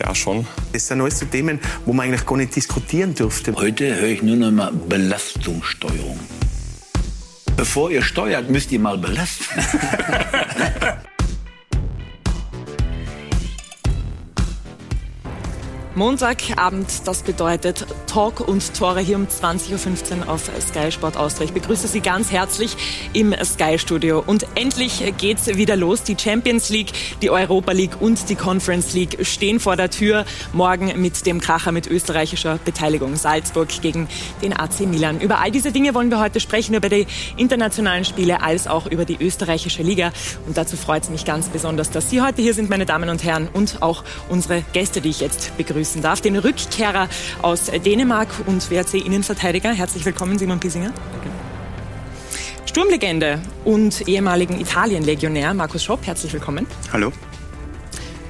Ja, schon. Das sind alles so Themen, wo man eigentlich gar nicht diskutieren dürfte. Heute höre ich nur noch mal Belastungssteuerung. Bevor ihr steuert, müsst ihr mal belasten. Montagabend, das bedeutet Talk und Tore hier um 20.15 Uhr auf Sky Sport Austria. Ich begrüße Sie ganz herzlich im Sky Studio. Und endlich geht's wieder los. Die Champions League, die Europa League und die Conference League stehen vor der Tür. Morgen mit dem Kracher mit österreichischer Beteiligung. Salzburg gegen den AC Milan. Über all diese Dinge wollen wir heute sprechen, über die internationalen Spiele als auch über die österreichische Liga. Und dazu freut es mich ganz besonders, dass Sie heute hier sind, meine Damen und Herren, und auch unsere Gäste, die ich jetzt begrüße begrüßen darf, den Rückkehrer aus Dänemark und WRC-Innenverteidiger. Herzlich willkommen, Simon Piesinger. Danke. Sturmlegende und ehemaligen Italien-Legionär Markus Schopp, herzlich willkommen. Hallo.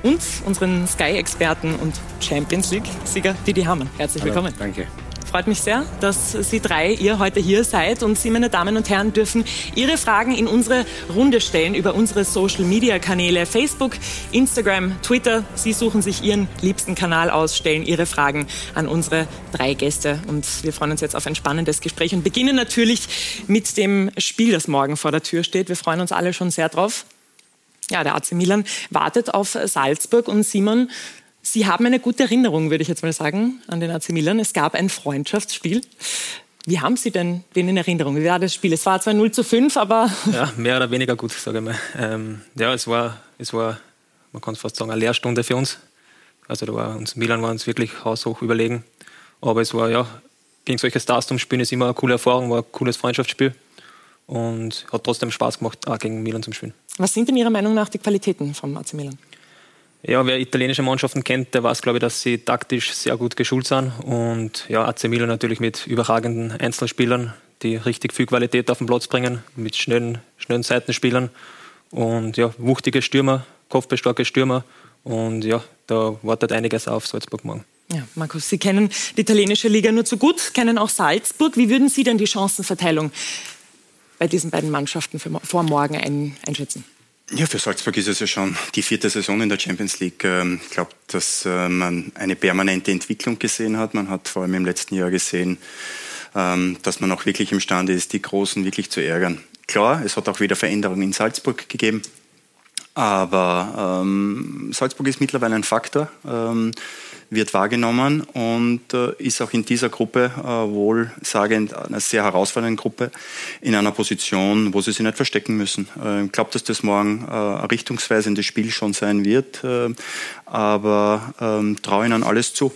Und unseren Sky-Experten und Champions League-Sieger Didi Hamann. Herzlich Hallo, willkommen. Danke. Freut mich sehr, dass Sie drei, ihr heute hier seid und Sie, meine Damen und Herren, dürfen Ihre Fragen in unsere Runde stellen über unsere Social-Media-Kanäle Facebook, Instagram, Twitter. Sie suchen sich Ihren liebsten Kanal aus, stellen Ihre Fragen an unsere drei Gäste und wir freuen uns jetzt auf ein spannendes Gespräch und beginnen natürlich mit dem Spiel, das morgen vor der Tür steht. Wir freuen uns alle schon sehr drauf. Ja, der AC Milan wartet auf Salzburg und Simon, Sie haben eine gute Erinnerung, würde ich jetzt mal sagen, an den AC Milan. Es gab ein Freundschaftsspiel. Wie haben Sie denn den in Erinnerung? Wie war das Spiel? Es war zwar 0 zu 5, aber... Ja, mehr oder weniger gut, sage ich mal. Ähm, ja, es war, es war, man kann fast sagen, eine Lehrstunde für uns. Also da war uns, Milan war uns wirklich haushoch überlegen. Aber es war, ja, gegen solche Stars zum Spielen ist immer eine coole Erfahrung, war ein cooles Freundschaftsspiel. Und hat trotzdem Spaß gemacht, auch gegen Milan zum Spielen. Was sind denn Ihrer Meinung nach die Qualitäten vom AC Milan? Ja, wer italienische Mannschaften kennt, der weiß, glaube ich, dass sie taktisch sehr gut geschult sind. Und ja, AC Milan natürlich mit überragenden Einzelspielern, die richtig viel Qualität auf den Platz bringen, mit schnellen, schnellen Seitenspielern. Und ja, wuchtige Stürmer, kopfbestarke Stürmer. Und ja, da wartet einiges auf Salzburg morgen. Ja, Markus, Sie kennen die italienische Liga nur zu gut, kennen auch Salzburg. Wie würden Sie denn die Chancenverteilung bei diesen beiden Mannschaften vor morgen ein, einschätzen? Ja, für Salzburg ist es ja schon die vierte Saison in der Champions League. Ähm, ich glaube, dass äh, man eine permanente Entwicklung gesehen hat. Man hat vor allem im letzten Jahr gesehen, ähm, dass man auch wirklich imstande ist, die Großen wirklich zu ärgern. Klar, es hat auch wieder Veränderungen in Salzburg gegeben, aber ähm, Salzburg ist mittlerweile ein Faktor. Wird wahrgenommen und äh, ist auch in dieser Gruppe äh, wohlsagend einer sehr herausfordernden Gruppe in einer Position, wo sie sich nicht verstecken müssen. Äh, ich glaube, dass das morgen äh, ein richtungsweisendes Spiel schon sein wird, äh, aber ähm, traue ihnen alles zu.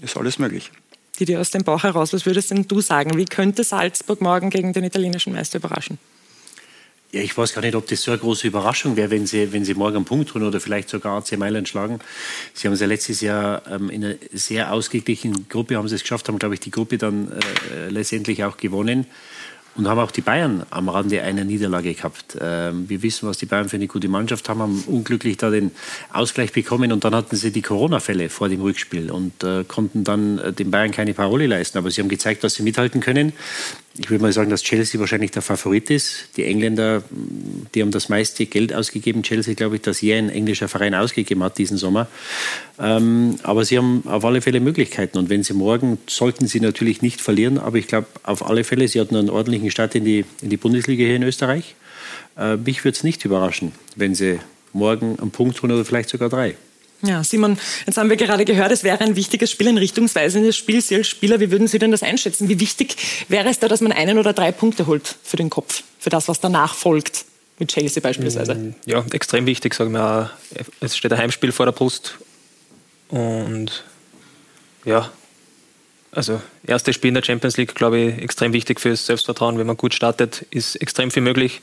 Ist alles möglich. Die dir aus dem Bauch heraus, was würdest denn du sagen? Wie könnte Salzburg morgen gegen den italienischen Meister überraschen? Ja, ich weiß gar nicht, ob das so eine große Überraschung wäre, wenn sie, wenn sie morgen einen Punkt holen oder vielleicht sogar AC Mailand schlagen. Sie haben es ja letztes Jahr ähm, in einer sehr ausgeglichenen Gruppe haben sie es geschafft, haben, glaube ich, die Gruppe dann äh, letztendlich auch gewonnen und haben auch die Bayern am Rande einer Niederlage gehabt. Ähm, wir wissen, was die Bayern für eine gute Mannschaft haben, haben unglücklich da den Ausgleich bekommen und dann hatten sie die Corona-Fälle vor dem Rückspiel und äh, konnten dann äh, den Bayern keine Parole leisten. Aber sie haben gezeigt, dass sie mithalten können. Ich würde mal sagen, dass Chelsea wahrscheinlich der Favorit ist. Die Engländer, die haben das meiste Geld ausgegeben. Chelsea, glaube ich, dass je ein englischer Verein ausgegeben hat diesen Sommer. Ähm, aber sie haben auf alle Fälle Möglichkeiten. Und wenn sie morgen, sollten sie natürlich nicht verlieren. Aber ich glaube, auf alle Fälle, sie hatten einen ordentlichen Start in die, in die Bundesliga hier in Österreich. Äh, mich würde es nicht überraschen, wenn sie morgen einen Punkt holen oder vielleicht sogar drei. Ja, Simon, jetzt haben wir gerade gehört, es wäre ein wichtiges Spiel, ein richtungsweisendes Spiel. Sie als Spieler, wie würden Sie denn das einschätzen? Wie wichtig wäre es da, dass man einen oder drei Punkte holt für den Kopf, für das, was danach folgt? Mit Chelsea beispielsweise. Mm, ja, extrem wichtig, sagen wir. Es steht ein Heimspiel vor der Brust. Und ja, also erstes Spiel in der Champions League, glaube ich, extrem wichtig fürs Selbstvertrauen. Wenn man gut startet, ist extrem viel möglich.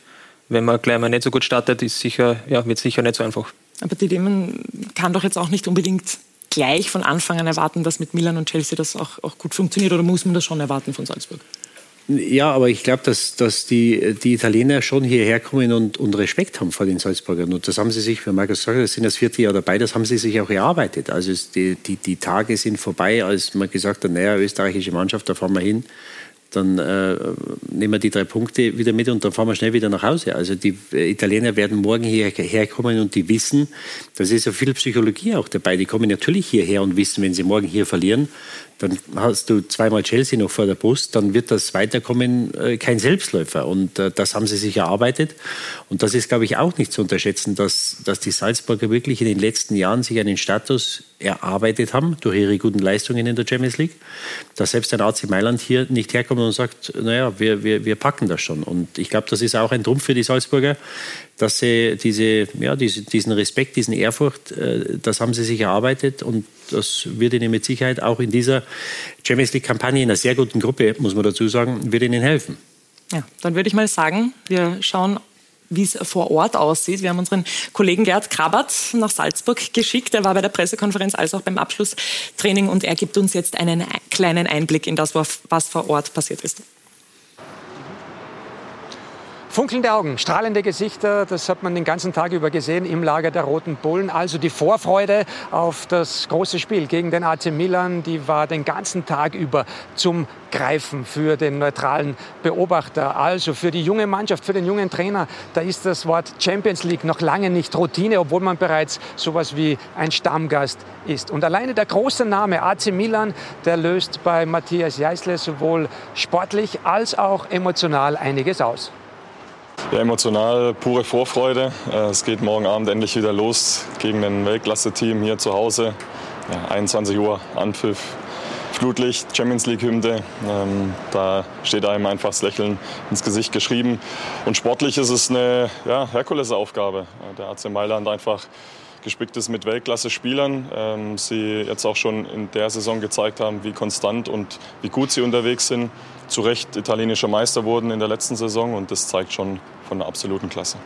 Wenn man gleich mal nicht so gut startet, ist sicher, ja, wird sicher nicht so einfach. Aber die Themen kann doch jetzt auch nicht unbedingt gleich von Anfang an erwarten, dass mit Milan und Chelsea das auch, auch gut funktioniert oder muss man das schon erwarten von Salzburg? Ja, aber ich glaube, dass, dass die, die Italiener schon hierher kommen und, und Respekt haben vor den Salzburgern. Und das haben sie sich, wie Markus sagt, das sind das vierte Jahr dabei, das haben sie sich auch erarbeitet. Also die, die, die Tage sind vorbei, als man gesagt hat, naja, österreichische Mannschaft, da fahren wir hin dann äh, nehmen wir die drei Punkte wieder mit und dann fahren wir schnell wieder nach Hause. Also die Italiener werden morgen hierher kommen und die wissen, das ist ja viel Psychologie auch dabei. Die kommen natürlich hierher und wissen, wenn sie morgen hier verlieren, dann hast du zweimal Chelsea noch vor der Brust, dann wird das Weiterkommen äh, kein Selbstläufer. Und äh, das haben sie sich erarbeitet. Und das ist, glaube ich, auch nicht zu unterschätzen, dass, dass die Salzburger wirklich in den letzten Jahren sich einen Status erarbeitet haben durch ihre guten Leistungen in der Champions League, dass selbst ein AC Mailand hier nicht herkommt und sagt, naja, wir, wir, wir packen das schon. Und ich glaube, das ist auch ein Trumpf für die Salzburger, dass sie diese, ja, diese, diesen Respekt, diesen Ehrfurcht, äh, das haben sie sich erarbeitet und das wird ihnen mit Sicherheit auch in dieser Champions League-Kampagne, in einer sehr guten Gruppe, muss man dazu sagen, wird ihnen helfen. Ja, dann würde ich mal sagen, wir schauen wie es vor Ort aussieht. Wir haben unseren Kollegen Gerd Krabat nach Salzburg geschickt. Er war bei der Pressekonferenz als auch beim Abschlusstraining und er gibt uns jetzt einen kleinen Einblick in das, was vor Ort passiert ist. Funkelnde Augen, strahlende Gesichter, das hat man den ganzen Tag über gesehen im Lager der Roten Bullen. Also die Vorfreude auf das große Spiel gegen den AC Milan, die war den ganzen Tag über zum Greifen für den neutralen Beobachter. Also für die junge Mannschaft, für den jungen Trainer, da ist das Wort Champions League noch lange nicht Routine, obwohl man bereits sowas wie ein Stammgast ist. Und alleine der große Name AC Milan, der löst bei Matthias Jeißle sowohl sportlich als auch emotional einiges aus. Ja, emotional pure Vorfreude. Äh, es geht morgen Abend endlich wieder los gegen ein Weltklasse-Team hier zu Hause. Ja, 21 Uhr Anpfiff, Flutlicht, Champions League-Hymne. Ähm, da steht einem einfach das Lächeln ins Gesicht geschrieben. Und sportlich ist es eine ja, Herkulesaufgabe. Äh, der AC Mailand einfach gespickt ist mit Weltklasse-Spielern. Ähm, sie jetzt auch schon in der Saison gezeigt haben, wie konstant und wie gut sie unterwegs sind. Zu Recht italienischer Meister wurden in der letzten Saison und das zeigt schon von der absoluten Klasse.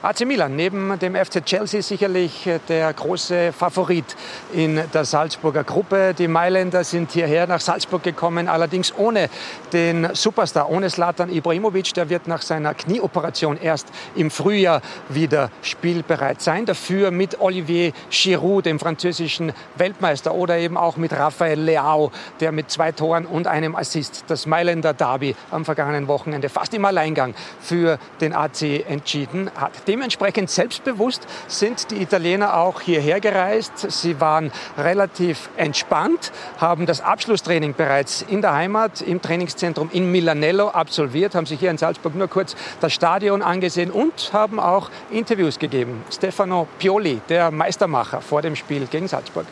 AC Milan neben dem FC Chelsea sicherlich äh, der große Favorit in der Salzburger Gruppe. Die Mailänder sind hierher nach Salzburg gekommen, allerdings ohne den Superstar, ohne Slatan Ibrahimovic. Der wird nach seiner Knieoperation erst im Frühjahr wieder spielbereit sein. Dafür mit Olivier Giroud, dem französischen Weltmeister, oder eben auch mit Rafael Leao, der mit zwei Toren und einem Assist das Mailänder Derby am vergangenen Wochenende fast im Alleingang für den AC entschieden hat. Dementsprechend selbstbewusst sind die Italiener auch hierher gereist. Sie waren relativ entspannt, haben das Abschlusstraining bereits in der Heimat im Trainingszentrum in Milanello absolviert, haben sich hier in Salzburg nur kurz das Stadion angesehen und haben auch Interviews gegeben. Stefano Pioli, der Meistermacher vor dem Spiel gegen Salzburg.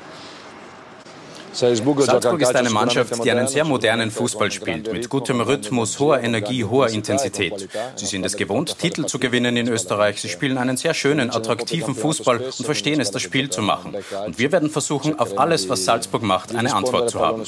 Salzburg ist eine Mannschaft, die einen sehr modernen Fußball spielt, mit gutem Rhythmus, hoher Energie, hoher Intensität. Sie sind es gewohnt, Titel zu gewinnen in Österreich. Sie spielen einen sehr schönen, attraktiven Fußball und verstehen es, das Spiel zu machen. Und wir werden versuchen, auf alles, was Salzburg macht, eine Antwort zu haben.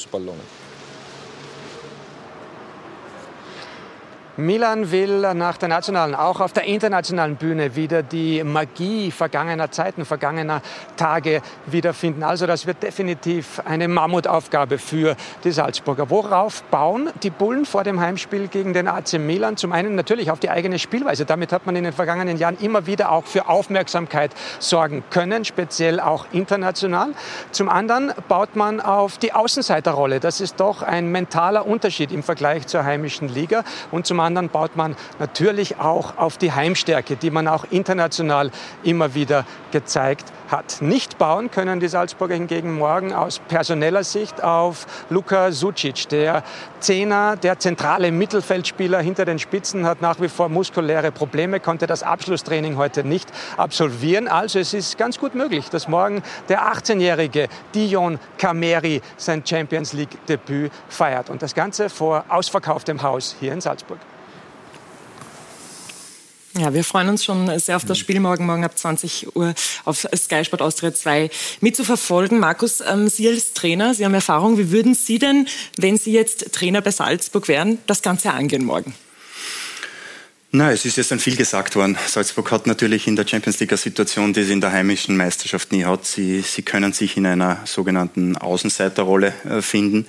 Milan will nach der nationalen, auch auf der internationalen Bühne wieder die Magie vergangener Zeiten, vergangener Tage wiederfinden. Also das wird definitiv eine Mammutaufgabe für die Salzburger. Worauf bauen die Bullen vor dem Heimspiel gegen den AC Milan? Zum einen natürlich auf die eigene Spielweise. Damit hat man in den vergangenen Jahren immer wieder auch für Aufmerksamkeit sorgen können, speziell auch international. Zum anderen baut man auf die Außenseiterrolle. Das ist doch ein mentaler Unterschied im Vergleich zur heimischen Liga. Und zum baut man natürlich auch auf die Heimstärke, die man auch international immer wieder gezeigt hat. Nicht bauen können die Salzburger hingegen morgen aus personeller Sicht auf Luka Sucic. Der Zehner, der zentrale Mittelfeldspieler hinter den Spitzen, hat nach wie vor muskuläre Probleme, konnte das Abschlusstraining heute nicht absolvieren. Also es ist ganz gut möglich, dass morgen der 18-jährige Dion Kameri sein Champions League-Debüt feiert. Und das Ganze vor ausverkauftem Haus hier in Salzburg. Ja, wir freuen uns schon sehr auf das mhm. Spiel morgen, morgen ab 20 Uhr auf Sky Sport Austria 2 mitzuverfolgen. Markus, ähm, Sie als Trainer, Sie haben Erfahrung. Wie würden Sie denn, wenn Sie jetzt Trainer bei Salzburg wären, das Ganze angehen morgen? Nein, es ist jetzt dann viel gesagt worden. Salzburg hat natürlich in der Champions League eine Situation, die sie in der heimischen Meisterschaft nie hat. Sie, sie können sich in einer sogenannten Außenseiterrolle äh, finden.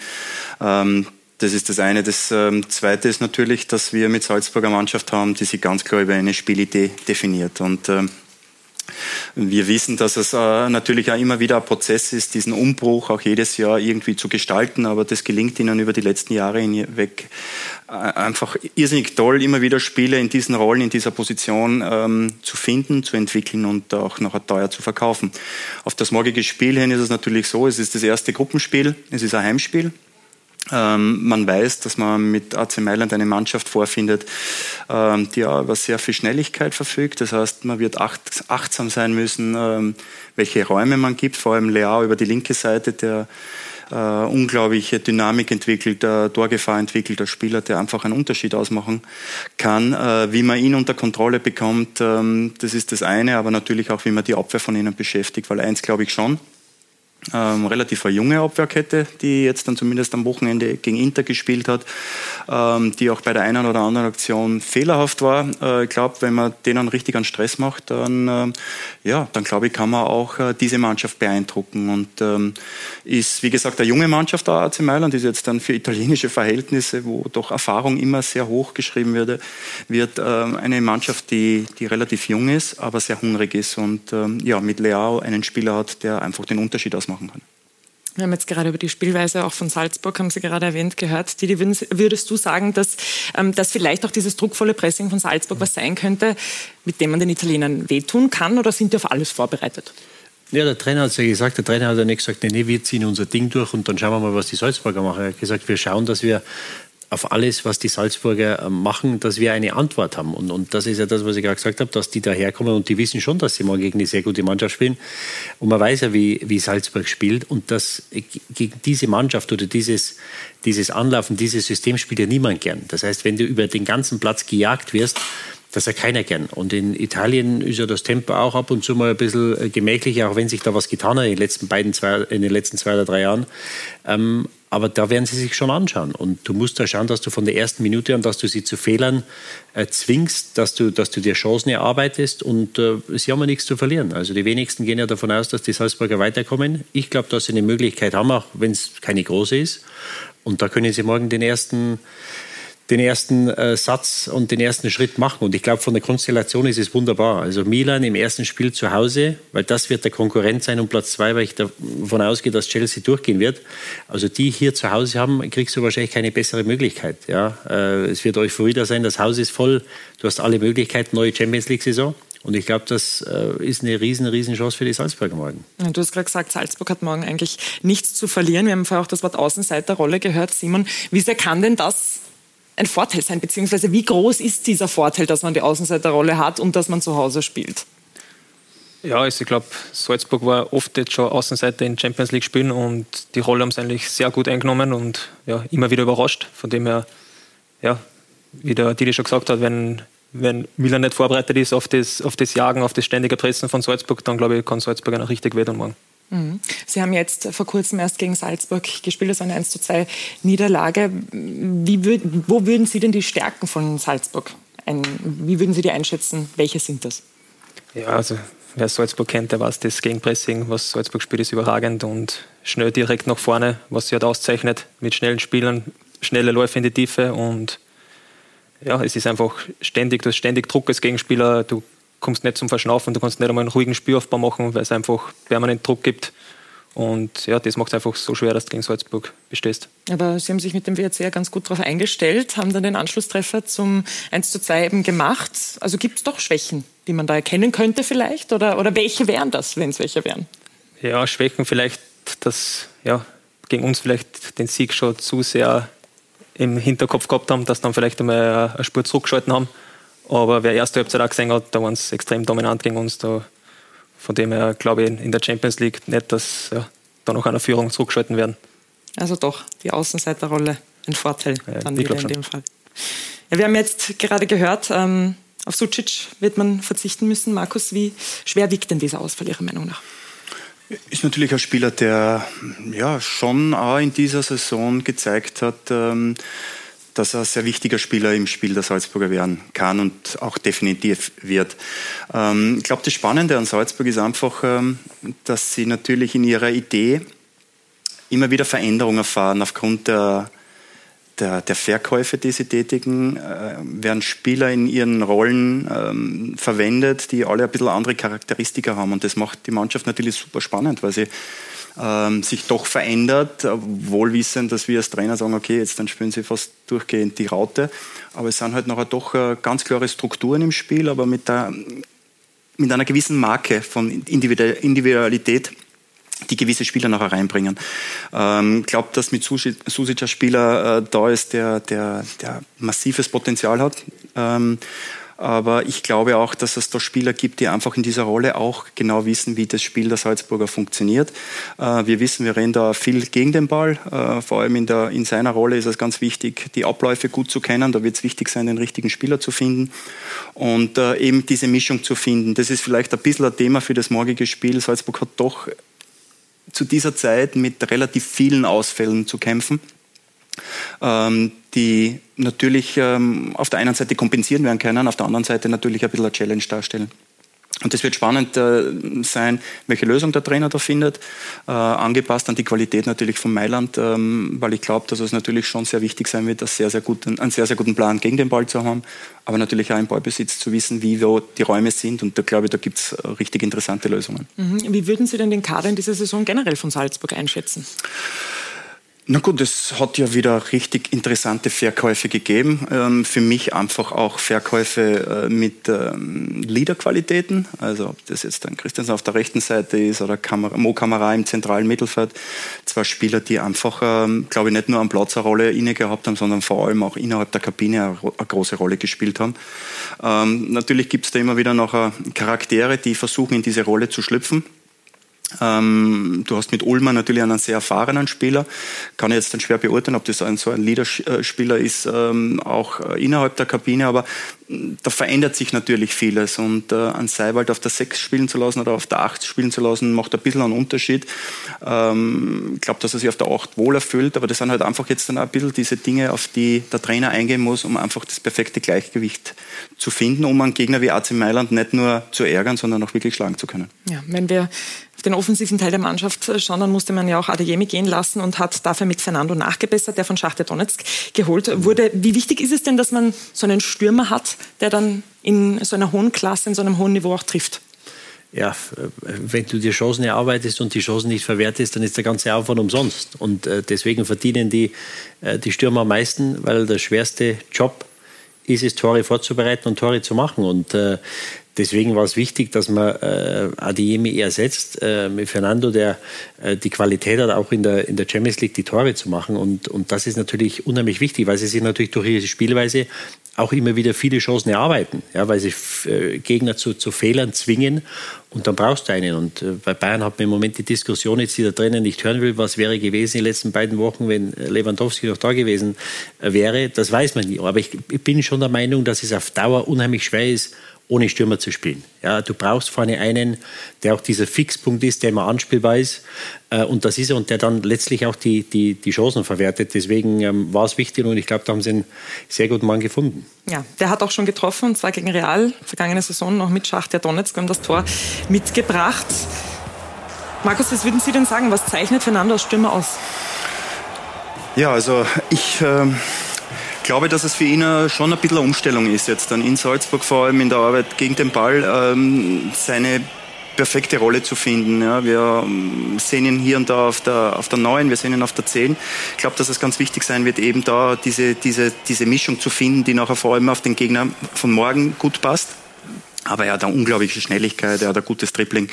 Ähm, das ist das eine. Das ähm, zweite ist natürlich, dass wir mit Salzburger Mannschaft haben, die sich ganz klar über eine Spielidee definiert. Und ähm, wir wissen, dass es äh, natürlich auch immer wieder ein Prozess ist, diesen Umbruch auch jedes Jahr irgendwie zu gestalten, aber das gelingt ihnen über die letzten Jahre hinweg äh, einfach irrsinnig toll, immer wieder Spiele in diesen Rollen, in dieser Position ähm, zu finden, zu entwickeln und auch nachher teuer zu verkaufen. Auf das morgige Spiel hin ist es natürlich so, es ist das erste Gruppenspiel, es ist ein Heimspiel. Ähm, man weiß, dass man mit AC Mailand eine Mannschaft vorfindet, ähm, die über sehr viel Schnelligkeit verfügt. Das heißt, man wird acht, achtsam sein müssen, ähm, welche Räume man gibt. Vor allem Leao über die linke Seite, der äh, unglaubliche Dynamik entwickelt, äh, Torgefahr entwickelt, der Spieler, der einfach einen Unterschied ausmachen kann. Äh, wie man ihn unter Kontrolle bekommt, das ist das eine, aber natürlich auch, wie man die Abwehr von ihnen beschäftigt, weil eins glaube ich schon, ähm, relativ eine junge Abwehrkette, die jetzt dann zumindest am Wochenende gegen Inter gespielt hat, ähm, die auch bei der einen oder anderen Aktion fehlerhaft war. Äh, ich glaube, wenn man denen richtig an Stress macht, dann, äh, ja, dann glaube ich, kann man auch äh, diese Mannschaft beeindrucken. Und ähm, ist, wie gesagt, eine junge Mannschaft, der AC Mailand, ist jetzt dann für italienische Verhältnisse, wo doch Erfahrung immer sehr hoch geschrieben wird, wird ähm, eine Mannschaft, die, die relativ jung ist, aber sehr hungrig ist und ähm, ja, mit Leao einen Spieler hat, der einfach den Unterschied ausmacht machen kann. Wir haben jetzt gerade über die Spielweise auch von Salzburg, haben Sie gerade erwähnt, gehört. Didi, würdest du sagen, dass, ähm, dass vielleicht auch dieses druckvolle Pressing von Salzburg was sein könnte, mit dem man den Italienern wehtun kann oder sind die auf alles vorbereitet? Ja, der Trainer hat es ja gesagt, der Trainer hat ja nicht gesagt, nee, nee, wir ziehen unser Ding durch und dann schauen wir mal, was die Salzburger machen. Er hat gesagt, wir schauen, dass wir auf alles, was die Salzburger äh, machen, dass wir eine Antwort haben. Und, und das ist ja das, was ich gerade gesagt habe, dass die daherkommen und die wissen schon, dass sie morgen gegen eine sehr gute Mannschaft spielen. Und man weiß ja, wie, wie Salzburg spielt. Und das, gegen diese Mannschaft oder dieses, dieses Anlaufen, dieses System spielt ja niemand gern. Das heißt, wenn du über den ganzen Platz gejagt wirst, das hat keiner gern. Und in Italien ist ja das Tempo auch ab und zu mal ein bisschen äh, gemächlicher, auch wenn sich da was getan hat in den letzten, beiden, zwei, in den letzten zwei oder drei Jahren. Ähm, aber da werden sie sich schon anschauen. Und du musst da schauen, dass du von der ersten Minute an, dass du sie zu Fehlern äh, zwingst, dass du, dass du dir Chancen erarbeitest. Und äh, sie haben ja nichts zu verlieren. Also die wenigsten gehen ja davon aus, dass die Salzburger weiterkommen. Ich glaube, dass sie eine Möglichkeit haben, auch wenn es keine große ist. Und da können sie morgen den ersten den ersten äh, Satz und den ersten Schritt machen. Und ich glaube, von der Konstellation ist es wunderbar. Also Milan im ersten Spiel zu Hause, weil das wird der Konkurrent sein um Platz zwei, weil ich davon ausgehe, dass Chelsea durchgehen wird. Also die hier zu Hause haben, kriegst du wahrscheinlich keine bessere Möglichkeit. Ja, äh, es wird Euphorie da sein, das Haus ist voll, du hast alle Möglichkeiten, neue Champions League-Saison. Und ich glaube, das äh, ist eine riesen, riesen Chance für die Salzburger morgen. Ja, du hast gerade gesagt, Salzburg hat morgen eigentlich nichts zu verlieren. Wir haben vorher auch das Wort Außenseiterrolle gehört. Simon, wie sehr kann denn das ein Vorteil sein? Beziehungsweise wie groß ist dieser Vorteil, dass man die Außenseiterrolle hat und dass man zu Hause spielt? Ja, also ich glaube, Salzburg war oft jetzt schon Außenseiter in Champions League spielen und die Rolle haben sie eigentlich sehr gut eingenommen und ja, immer wieder überrascht. Von dem her, ja, wie der Didi schon gesagt hat, wenn, wenn Milan nicht vorbereitet ist auf das, auf das Jagen, auf das ständige Pressen von Salzburg, dann glaube ich, kann Salzburg auch richtig wehtun morgen. Mhm. Sie haben jetzt vor kurzem erst gegen Salzburg gespielt, das war eine 1 zu 2 Niederlage. Wie würd, wo würden Sie denn die Stärken von Salzburg, ein, wie würden Sie die einschätzen? Welche sind das? Ja, also wer Salzburg kennt, der weiß, das Gegenpressing, was Salzburg spielt, ist überragend und schnell direkt nach vorne, was sie halt auszeichnet, mit schnellen Spielern, schnelle Läufe in die Tiefe und ja, es ist einfach ständig, du hast ständig Druck als Gegenspieler, du kommst nicht zum Verschnaufen, du kannst nicht einmal einen ruhigen Spielaufbau machen, weil es einfach permanent Druck gibt. Und ja, das macht es einfach so schwer, dass du gegen Salzburg bestehst. Aber Sie haben sich mit dem WRC ja ganz gut darauf eingestellt, haben dann den Anschlusstreffer zum 1 zu 2 eben gemacht. Also gibt es doch Schwächen, die man da erkennen könnte vielleicht? Oder, oder welche wären das, wenn es welche wären? Ja, Schwächen vielleicht, dass ja, gegen uns vielleicht den Sieg schon zu sehr im Hinterkopf gehabt haben, dass dann vielleicht einmal eine Spur zurückgeschalten haben. Aber wer erste Halbzeit auch gesehen hat, da waren sie extrem dominant gegen uns. Da, von dem her glaube ich in der Champions League nicht, dass ja, da noch eine Führung zurückgeschalten werden. Also doch, die Außenseiterrolle ein Vorteil ja, dann wieder in dem Fall. Ja, wir haben jetzt gerade gehört, ähm, auf Sucic wird man verzichten müssen. Markus, wie schwer wiegt denn dieser Ausfall Ihrer Meinung nach? Ist natürlich ein Spieler, der ja schon auch in dieser Saison gezeigt hat, ähm, dass er ein sehr wichtiger Spieler im Spiel der Salzburger werden kann und auch definitiv wird. Ähm, ich glaube, das Spannende an Salzburg ist einfach, ähm, dass sie natürlich in ihrer Idee immer wieder Veränderungen erfahren aufgrund der, der, der Verkäufe, die sie tätigen, äh, werden Spieler in ihren Rollen ähm, verwendet, die alle ein bisschen andere Charakteristika haben. Und das macht die Mannschaft natürlich super spannend, weil sie ähm, sich doch verändert, wohl wissend, dass wir als Trainer sagen, okay, jetzt dann spielen sie fast durchgehend die Raute. Aber es sind halt nachher doch äh, ganz klare Strukturen im Spiel, aber mit, der, mit einer gewissen Marke von Individualität die gewisse Spieler nachher reinbringen. Ich ähm, glaube, dass mit Susic ein Spieler äh, da ist, der, der, der massives Potenzial hat. Ähm, aber ich glaube auch, dass es da Spieler gibt, die einfach in dieser Rolle auch genau wissen, wie das Spiel der Salzburger funktioniert. Äh, wir wissen, wir rennen da viel gegen den Ball. Äh, vor allem in, der, in seiner Rolle ist es ganz wichtig, die Abläufe gut zu kennen. Da wird es wichtig sein, den richtigen Spieler zu finden und äh, eben diese Mischung zu finden. Das ist vielleicht ein bisschen ein Thema für das morgige Spiel. Salzburg hat doch zu dieser Zeit mit relativ vielen Ausfällen zu kämpfen. Ähm, die natürlich ähm, auf der einen Seite kompensieren werden können, auf der anderen Seite natürlich ein bisschen eine Challenge darstellen. Und es wird spannend äh, sein, welche Lösung der Trainer da findet, äh, angepasst an die Qualität natürlich von Mailand, ähm, weil ich glaube, dass es natürlich schon sehr wichtig sein wird, sehr, sehr guten, einen sehr, sehr guten Plan gegen den Ball zu haben, aber natürlich auch im Ballbesitz zu wissen, wie wo die Räume sind. Und da glaube ich, da gibt es richtig interessante Lösungen. Mhm. Wie würden Sie denn den Kader in dieser Saison generell von Salzburg einschätzen? Na gut, es hat ja wieder richtig interessante Verkäufe gegeben. Ähm, für mich einfach auch Verkäufe äh, mit ähm, Leaderqualitäten. Also ob das jetzt dann Christiansen auf der rechten Seite ist oder Mo Kamera im zentralen Mittelfeld. Zwei Spieler, die einfach, ähm, glaube ich, nicht nur am Platz eine Rolle inne gehabt haben, sondern vor allem auch innerhalb der Kabine eine, eine große Rolle gespielt haben. Natürlich gibt es da immer wieder noch äh, Charaktere, die versuchen, in diese Rolle zu schlüpfen. Ähm, du hast mit Ulmer natürlich einen sehr erfahrenen Spieler. Kann ich jetzt dann schwer beurteilen, ob das ein, so ein Leaderspieler ist, ähm, auch äh, innerhalb der Kabine. Aber da verändert sich natürlich vieles und äh, an Seiwald auf der 6 spielen zu lassen oder auf der 8 spielen zu lassen, macht ein bisschen einen Unterschied. Ähm, ich glaube, dass er sich auf der 8 wohl erfüllt, aber das sind halt einfach jetzt dann ein bisschen diese Dinge, auf die der Trainer eingehen muss, um einfach das perfekte Gleichgewicht zu finden, um einen Gegner wie AC Mailand nicht nur zu ärgern, sondern auch wirklich schlagen zu können. Ja, wenn wir auf den offensiven Teil der Mannschaft schauen, dann musste man ja auch Adeyemi gehen lassen und hat dafür mit Fernando nachgebessert, der von Schachte Donetsk geholt wurde. Wie wichtig ist es denn, dass man so einen Stürmer hat, der dann in so einer hohen Klasse, in so einem hohen Niveau auch trifft? ja, wenn du dir Chancen erarbeitest und die Chancen nicht verwertest, dann ist der ganze Aufwand umsonst. Und äh, deswegen verdienen die, äh, die Stürmer am meisten, weil der schwerste Job ist es, Tore vorzubereiten und Tore zu machen. Und äh, Deswegen war es wichtig, dass man äh, Adiemi ersetzt äh, mit Fernando, der äh, die Qualität hat, auch in der, in der Champions League die Tore zu machen. Und, und das ist natürlich unheimlich wichtig, weil sie sich natürlich durch ihre Spielweise auch immer wieder viele Chancen erarbeiten, ja, weil sie äh, Gegner zu, zu Fehlern zwingen und dann brauchst du einen. Und äh, bei Bayern hat man im Moment die Diskussion jetzt, die der Trainer nicht hören will, was wäre gewesen in den letzten beiden Wochen, wenn Lewandowski noch da gewesen äh, wäre. Das weiß man nie. Aber ich, ich bin schon der Meinung, dass es auf Dauer unheimlich schwer ist, ohne Stürmer zu spielen. Ja, du brauchst vorne einen, der auch dieser Fixpunkt ist, der immer anspielbar ist. Äh, und das ist er und der dann letztlich auch die, die, die Chancen verwertet. Deswegen ähm, war es wichtig und ich glaube, da haben sie einen sehr guten Mann gefunden. Ja, der hat auch schon getroffen und zwar gegen Real, vergangene Saison noch mit Schacht der Donetsk haben das Tor mitgebracht. Markus, was würden Sie denn sagen? Was zeichnet Fernando als Stürmer aus? Ja, also ich. Ähm glaube, dass es für ihn schon ein bisschen eine Umstellung ist jetzt dann in Salzburg, vor allem in der Arbeit gegen den Ball, ähm, seine perfekte Rolle zu finden. Ja, wir ähm, sehen ihn hier und da auf der, auf der 9, wir sehen ihn auf der 10. Ich glaube, dass es ganz wichtig sein wird, eben da diese, diese, diese Mischung zu finden, die nachher vor allem auf den Gegner von morgen gut passt. Aber er hat eine unglaubliche Schnelligkeit, er hat ein gutes Dribbling,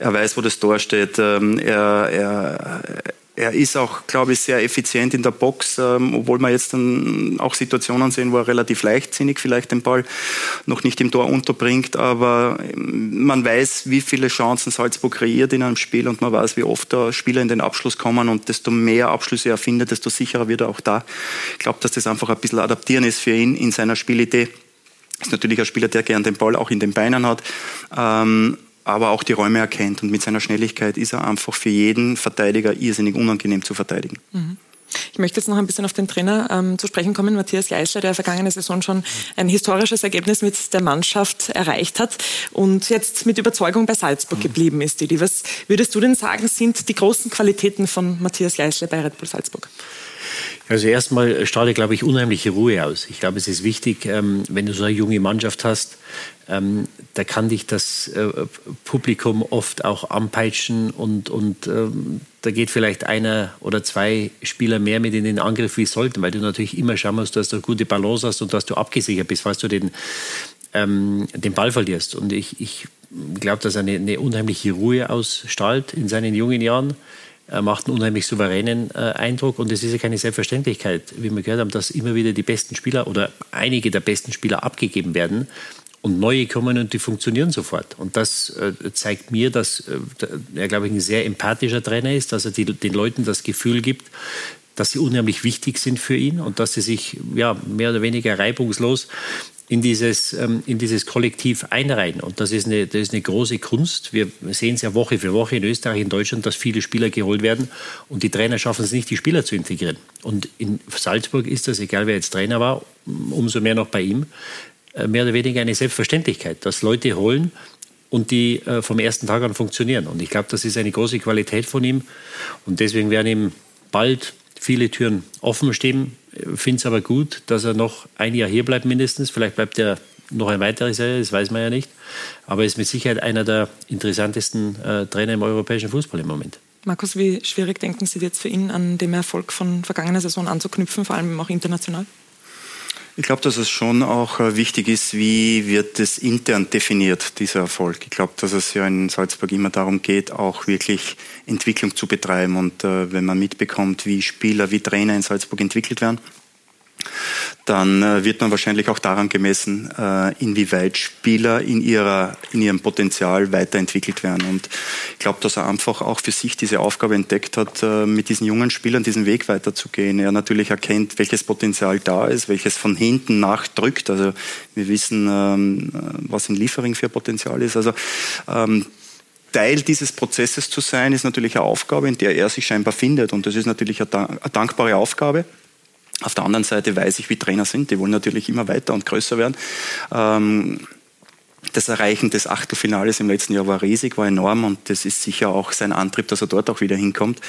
er weiß, wo das Tor steht, ähm, er, er, er ist auch, glaube ich, sehr effizient in der Box, ähm, obwohl wir jetzt dann auch Situationen sehen, wo er relativ leichtsinnig vielleicht den Ball noch nicht im Tor unterbringt. Aber ähm, man weiß, wie viele Chancen Salzburg kreiert in einem Spiel und man weiß, wie oft da Spieler in den Abschluss kommen und desto mehr Abschlüsse er findet, desto sicherer wird er auch da. Ich glaube, dass das einfach ein bisschen adaptieren ist für ihn in seiner Spielidee. Ist natürlich ein Spieler, der gern den Ball auch in den Beinen hat. Ähm, aber auch die Räume erkennt. Und mit seiner Schnelligkeit ist er einfach für jeden Verteidiger irrsinnig unangenehm zu verteidigen. Mhm. Ich möchte jetzt noch ein bisschen auf den Trainer ähm, zu sprechen kommen, Matthias Geißler, der vergangene Saison schon ein historisches Ergebnis mit der Mannschaft erreicht hat und jetzt mit Überzeugung bei Salzburg geblieben ist. Didi, was würdest du denn sagen, sind die großen Qualitäten von Matthias Geißler bei Red Bull Salzburg? Also erstmal strahlt, glaube ich, unheimliche Ruhe aus. Ich glaube, es ist wichtig, ähm, wenn du so eine junge Mannschaft hast, ähm, da kann dich das äh, Publikum oft auch anpeitschen und, und ähm, da geht vielleicht einer oder zwei Spieler mehr mit in den Angriff wie sollten, weil du natürlich immer schauen musst, dass du eine gute Balance hast und dass du abgesichert bist, falls du den, den Ball verlierst. Und ich, ich glaube, dass er eine, eine unheimliche Ruhe ausstrahlt in seinen jungen Jahren. Er macht einen unheimlich souveränen äh, Eindruck und es ist ja keine Selbstverständlichkeit, wie wir gehört haben, dass immer wieder die besten Spieler oder einige der besten Spieler abgegeben werden und neue kommen und die funktionieren sofort. Und das äh, zeigt mir, dass äh, er, glaube ich, ein sehr empathischer Trainer ist, dass er die, den Leuten das Gefühl gibt, dass sie unheimlich wichtig sind für ihn und dass sie sich ja, mehr oder weniger reibungslos in dieses, ähm, in dieses Kollektiv einreihen. Und das ist, eine, das ist eine große Kunst. Wir sehen es ja Woche für Woche in Österreich, in Deutschland, dass viele Spieler geholt werden und die Trainer schaffen es nicht, die Spieler zu integrieren. Und in Salzburg ist das, egal wer jetzt Trainer war, umso mehr noch bei ihm, äh, mehr oder weniger eine Selbstverständlichkeit, dass Leute holen und die äh, vom ersten Tag an funktionieren. Und ich glaube, das ist eine große Qualität von ihm. Und deswegen werden ihm bald viele Türen offen stehen. Finde es aber gut, dass er noch ein Jahr hier bleibt mindestens. Vielleicht bleibt er noch ein weiteres Jahr, das weiß man ja nicht. Aber er ist mit Sicherheit einer der interessantesten äh, Trainer im europäischen Fußball im Moment. Markus, wie schwierig denken Sie jetzt für ihn, an dem Erfolg von vergangener Saison anzuknüpfen, vor allem auch international? Ich glaube, dass es schon auch äh, wichtig ist, wie wird es intern definiert, dieser Erfolg. Ich glaube, dass es ja in Salzburg immer darum geht, auch wirklich Entwicklung zu betreiben. Und äh, wenn man mitbekommt, wie Spieler, wie Trainer in Salzburg entwickelt werden, dann äh, wird man wahrscheinlich auch daran gemessen, äh, inwieweit Spieler in, ihrer, in ihrem Potenzial weiterentwickelt werden. Und ich glaube, dass er einfach auch für sich diese Aufgabe entdeckt hat, äh, mit diesen jungen Spielern diesen Weg weiterzugehen. Er natürlich erkennt, welches Potenzial da ist, welches von hinten nachdrückt. Also wir wissen, ähm, was in Liefering für Potenzial ist. Also ähm, Teil dieses Prozesses zu sein, ist natürlich eine Aufgabe, in der er sich scheinbar findet. Und das ist natürlich eine, eine dankbare Aufgabe. Auf der anderen Seite weiß ich, wie Trainer sind. Die wollen natürlich immer weiter und größer werden. Ähm, das Erreichen des Achtelfinales im letzten Jahr war riesig, war enorm und das ist sicher auch sein Antrieb, dass er dort auch wieder hinkommt.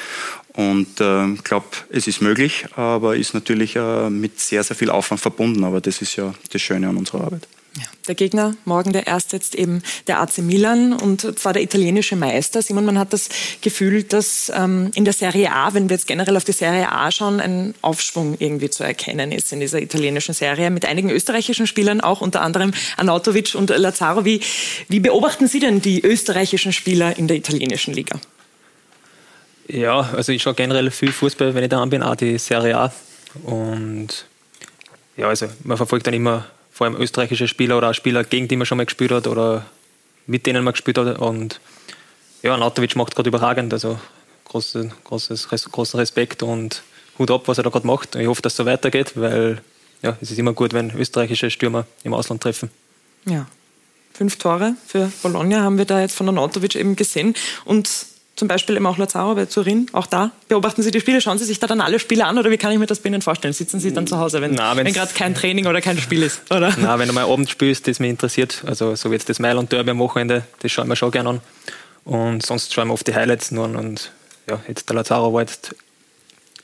Und ich äh, glaube, es ist möglich, aber ist natürlich äh, mit sehr, sehr viel Aufwand verbunden. Aber das ist ja das Schöne an unserer Arbeit. Ja. Der Gegner morgen der erste jetzt eben der AC Milan und zwar der italienische Meister. Simon, man hat das Gefühl, dass ähm, in der Serie A, wenn wir jetzt generell auf die Serie A schauen, ein Aufschwung irgendwie zu erkennen ist in dieser italienischen Serie mit einigen österreichischen Spielern, auch unter anderem Anautovic und Lazaro. Wie, wie beobachten Sie denn die österreichischen Spieler in der italienischen Liga? Ja, also ich schaue generell viel Fußball, wenn ich da an bin, auch die Serie A. Und ja, also man verfolgt dann immer vor allem österreichische Spieler oder auch Spieler, gegen die man schon mal gespielt hat oder mit denen man gespielt hat. Und ja, Nautovic macht gerade überragend. Also großes, großes, großen Respekt und Hut ab, was er da gerade macht. Ich hoffe, dass es so weitergeht, weil ja, es ist immer gut, wenn österreichische Stürmer im Ausland treffen. Ja. Fünf Tore für Bologna haben wir da jetzt von Nautovic eben gesehen. Und zum Beispiel eben auch Lazaro bei Turin, auch da beobachten Sie die Spiele, schauen Sie sich da dann alle Spiele an oder wie kann ich mir das bei Ihnen vorstellen? Sitzen Sie dann zu Hause, wenn, wenn gerade kein Training oder kein Spiel ist? Oder? Na, wenn du mal Abend spielst, das mich interessiert, also so wie jetzt das Mailand Derby am Wochenende, das schauen wir schon gerne an. Und sonst schauen wir oft die Highlights nur an und ja, jetzt der Lazaro war jetzt,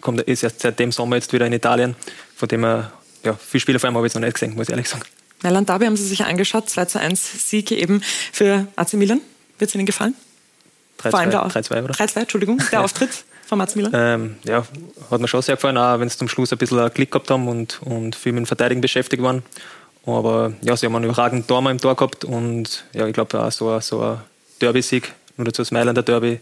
kommt, ist erst seit dem Sommer jetzt wieder in Italien, von dem er ja, viele Spiele vor allem habe ich jetzt noch nicht gesehen, muss ich ehrlich sagen. Mailand Derby haben Sie sich angeschaut, 2 zu 1 Sieg eben für AC Milan. Wird es Ihnen gefallen? 3-2, oder? 3-2, Entschuldigung, der Auftritt von Mats Miller. Ähm, ja, hat mir schon sehr gefallen, auch wenn sie zum Schluss ein bisschen einen Klick gehabt haben und, und viel mit dem Verteidigen beschäftigt waren. Aber ja, sie haben einen überragenden Tor im Tor gehabt und ja, ich glaube auch so, so ein Derby-Sieg, nur dazu das Mailänder Derby,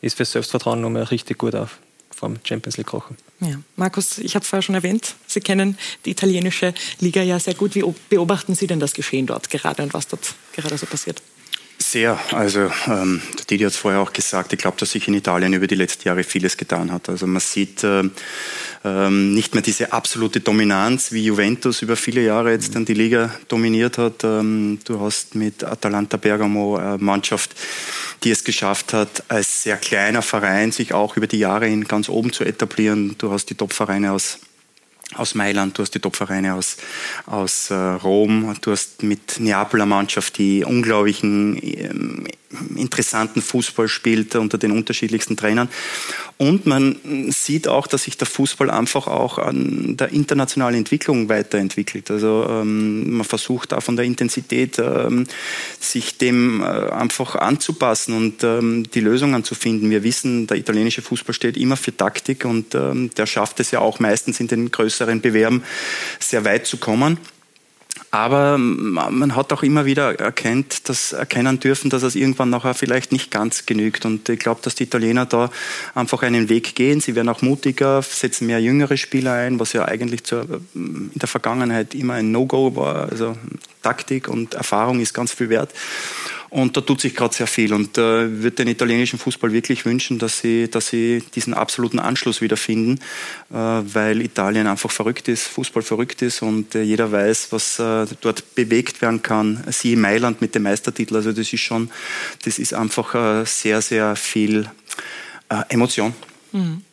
ist fürs Selbstvertrauen nochmal richtig gut auf vom Champions League kochen. Ja. Markus, ich habe vorher schon erwähnt, Sie kennen die italienische Liga ja sehr gut. Wie beobachten Sie denn das Geschehen dort gerade und was dort gerade so passiert? Sehr. Also ähm, Didi hat es vorher auch gesagt, ich glaube, dass sich in Italien über die letzten Jahre vieles getan hat. Also man sieht äh, ähm, nicht mehr diese absolute Dominanz, wie Juventus über viele Jahre jetzt dann die Liga dominiert hat. Ähm, du hast mit Atalanta Bergamo eine Mannschaft, die es geschafft hat, als sehr kleiner Verein sich auch über die Jahre hin ganz oben zu etablieren. Du hast die Top-Vereine aus aus Mailand, du hast die Top-Vereine aus, aus äh, Rom, du hast mit Neapel eine Mannschaft, die unglaublichen ähm, interessanten Fußball spielt unter den unterschiedlichsten Trainern. Und man sieht auch, dass sich der Fußball einfach auch an der internationalen Entwicklung weiterentwickelt. Also ähm, man versucht da von der Intensität ähm, sich dem äh, einfach anzupassen und ähm, die Lösungen zu finden. Wir wissen, der italienische Fußball steht immer für Taktik und ähm, der schafft es ja auch meistens in den größeren Bewerben sehr weit zu kommen. Aber man hat auch immer wieder erkennt, dass, erkennen dürfen, dass es irgendwann nachher vielleicht nicht ganz genügt. Und ich glaube, dass die Italiener da einfach einen Weg gehen. Sie werden auch mutiger, setzen mehr jüngere Spieler ein, was ja eigentlich zur, in der Vergangenheit immer ein No-Go war. Also Taktik und Erfahrung ist ganz viel wert. Und da tut sich gerade sehr viel und äh, würde den italienischen Fußball wirklich wünschen, dass sie, dass sie diesen absoluten Anschluss wiederfinden, äh, weil Italien einfach verrückt ist, Fußball verrückt ist und äh, jeder weiß, was äh, dort bewegt werden kann. Sie Mailand mit dem Meistertitel, also das ist schon, das ist einfach äh, sehr, sehr viel äh, Emotion.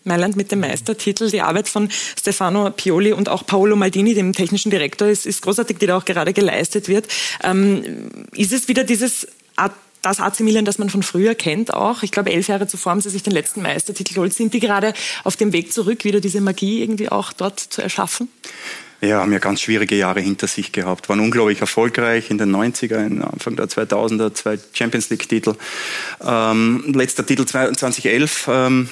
Mailand mit dem Meistertitel. Die Arbeit von Stefano Pioli und auch Paolo Maldini, dem technischen Direktor, ist, ist großartig, die da auch gerade geleistet wird. Ähm, ist es wieder dieses das AC Milan, das man von früher kennt auch. Ich glaube, elf Jahre zuvor haben sie sich den letzten Meistertitel geholt. Sind die gerade auf dem Weg zurück, wieder diese Magie irgendwie auch dort zu erschaffen? Ja, haben ja ganz schwierige Jahre hinter sich gehabt, waren unglaublich erfolgreich in den 90er, Anfang der 2000er, zwei Champions League-Titel. Ähm, letzter Titel 2011. Ähm,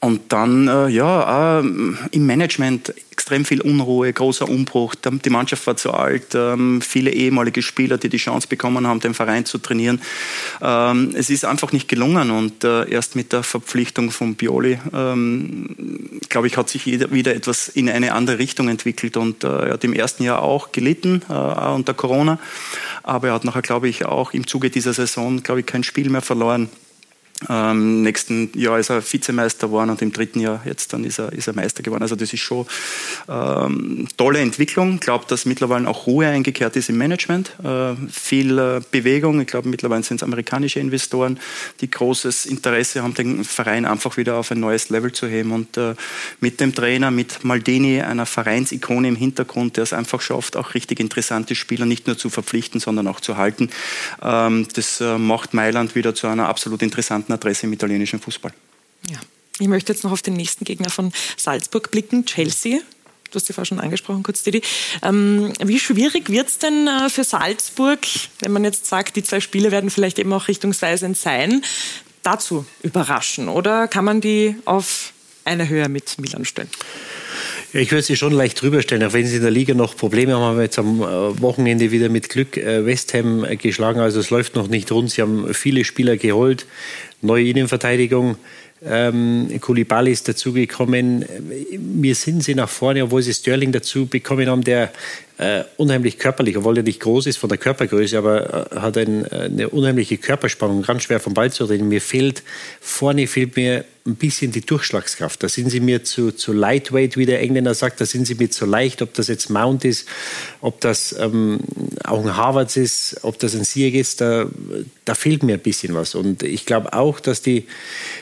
und dann, äh, ja, äh, im Management extrem viel Unruhe, großer Umbruch. Die Mannschaft war zu alt, ähm, viele ehemalige Spieler, die die Chance bekommen haben, den Verein zu trainieren. Ähm, es ist einfach nicht gelungen und äh, erst mit der Verpflichtung von Bioli, ähm, glaube ich, hat sich wieder etwas in eine andere Richtung entwickelt und äh, er hat im ersten Jahr auch gelitten äh, unter Corona, aber er hat nachher, glaube ich, auch im Zuge dieser Saison, glaube ich, kein Spiel mehr verloren. Ähm, nächsten Jahr ist er Vizemeister geworden und im dritten Jahr jetzt dann ist er, ist er Meister geworden. Also das ist schon ähm, tolle Entwicklung. Ich glaube, dass mittlerweile auch Ruhe eingekehrt ist im Management. Äh, viel äh, Bewegung. Ich glaube, mittlerweile sind es amerikanische Investoren, die großes Interesse haben, den Verein einfach wieder auf ein neues Level zu heben. Und äh, mit dem Trainer, mit Maldini, einer Vereinsikone im Hintergrund, der es einfach schafft, auch richtig interessante Spieler nicht nur zu verpflichten, sondern auch zu halten. Ähm, das äh, macht Mailand wieder zu einer absolut interessanten Adresse im italienischen Fußball. Ja. Ich möchte jetzt noch auf den nächsten Gegner von Salzburg blicken, Chelsea. Du hast die vorher schon angesprochen, kurz, Didi. Ähm, wie schwierig wird es denn äh, für Salzburg, wenn man jetzt sagt, die zwei Spiele werden vielleicht eben auch richtungsweisend sein, dazu überraschen? Oder kann man die auf eine Höhe mit Milan stellen? Ja, ich würde sie schon leicht drüber stellen, auch wenn sie in der Liga noch Probleme haben. Haben wir jetzt am äh, Wochenende wieder mit Glück äh, West Ham geschlagen. Also es läuft noch nicht rund. Sie haben viele Spieler geholt neue Innenverteidigung. Ähm, Koulibaly ist dazugekommen. Wir sind sie nach vorne, obwohl sie Sterling dazu bekommen haben, der äh, unheimlich körperlich, obwohl er nicht groß ist von der Körpergröße, aber äh, hat ein, eine unheimliche Körperspannung, ganz schwer vom Ball zu reden. Mir fehlt, vorne fehlt mir ein bisschen die Durchschlagskraft. Da sind sie mir zu, zu lightweight, wie der Engländer sagt, da sind sie mir zu leicht, ob das jetzt Mount ist, ob das ähm, auch ein Harvards ist, ob das ein Sieg ist, da, da fehlt mir ein bisschen was. Und ich glaube auch, dass die,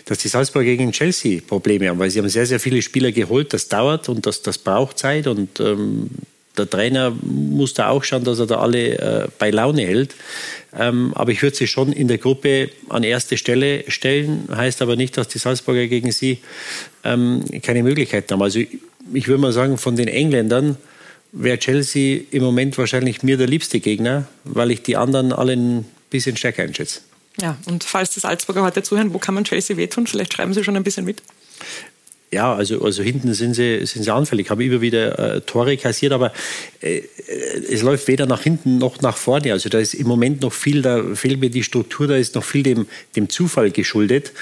dass die Salzburger gegen Chelsea Probleme haben, weil sie haben sehr, sehr viele Spieler geholt, das dauert und das, das braucht Zeit und ähm, der Trainer muss da auch schauen, dass er da alle äh, bei Laune hält. Ähm, aber ich würde sie schon in der Gruppe an erste Stelle stellen. Heißt aber nicht, dass die Salzburger gegen sie ähm, keine Möglichkeiten haben. Also ich, ich würde mal sagen, von den Engländern wäre Chelsea im Moment wahrscheinlich mir der liebste Gegner, weil ich die anderen alle ein bisschen stärker einschätze. Ja, und falls die Salzburger heute zuhören, wo kann man Chelsea wehtun? Vielleicht schreiben Sie schon ein bisschen mit ja, also, also hinten sind sie, sind sie anfällig, haben immer wieder äh, Tore kassiert, aber äh, es läuft weder nach hinten noch nach vorne. Also da ist im Moment noch viel, da fehlt mir die Struktur, da ist noch viel dem, dem Zufall geschuldet.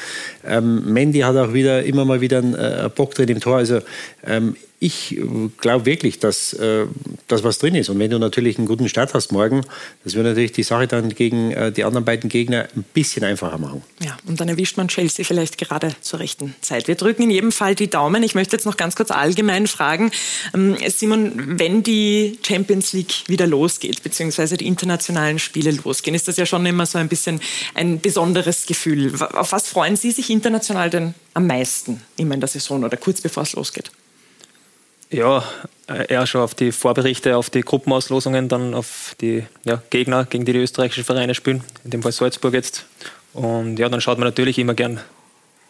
Ähm, Mandy hat auch wieder immer mal wieder einen äh, Bock drin im Tor. Also ähm, ich glaube wirklich, dass äh, das was drin ist. Und wenn du natürlich einen guten Start hast morgen, das wird natürlich die Sache dann gegen äh, die anderen beiden Gegner ein bisschen einfacher machen. Ja, und dann erwischt man Chelsea vielleicht gerade zur rechten Zeit. Wir drücken in jedem Fall die Daumen. Ich möchte jetzt noch ganz kurz allgemein fragen, ähm, Simon, wenn die Champions League wieder losgeht, beziehungsweise die internationalen Spiele losgehen, ist das ja schon immer so ein bisschen ein besonderes Gefühl. Auf was freuen Sie sich international denn am meisten immer in der Saison oder kurz bevor es losgeht? Ja, äh, eher schon auf die Vorberichte, auf die Gruppenauslosungen, dann auf die ja, Gegner, gegen die die österreichischen Vereine spielen, in dem Fall Salzburg jetzt. Und ja, dann schaut man natürlich immer gern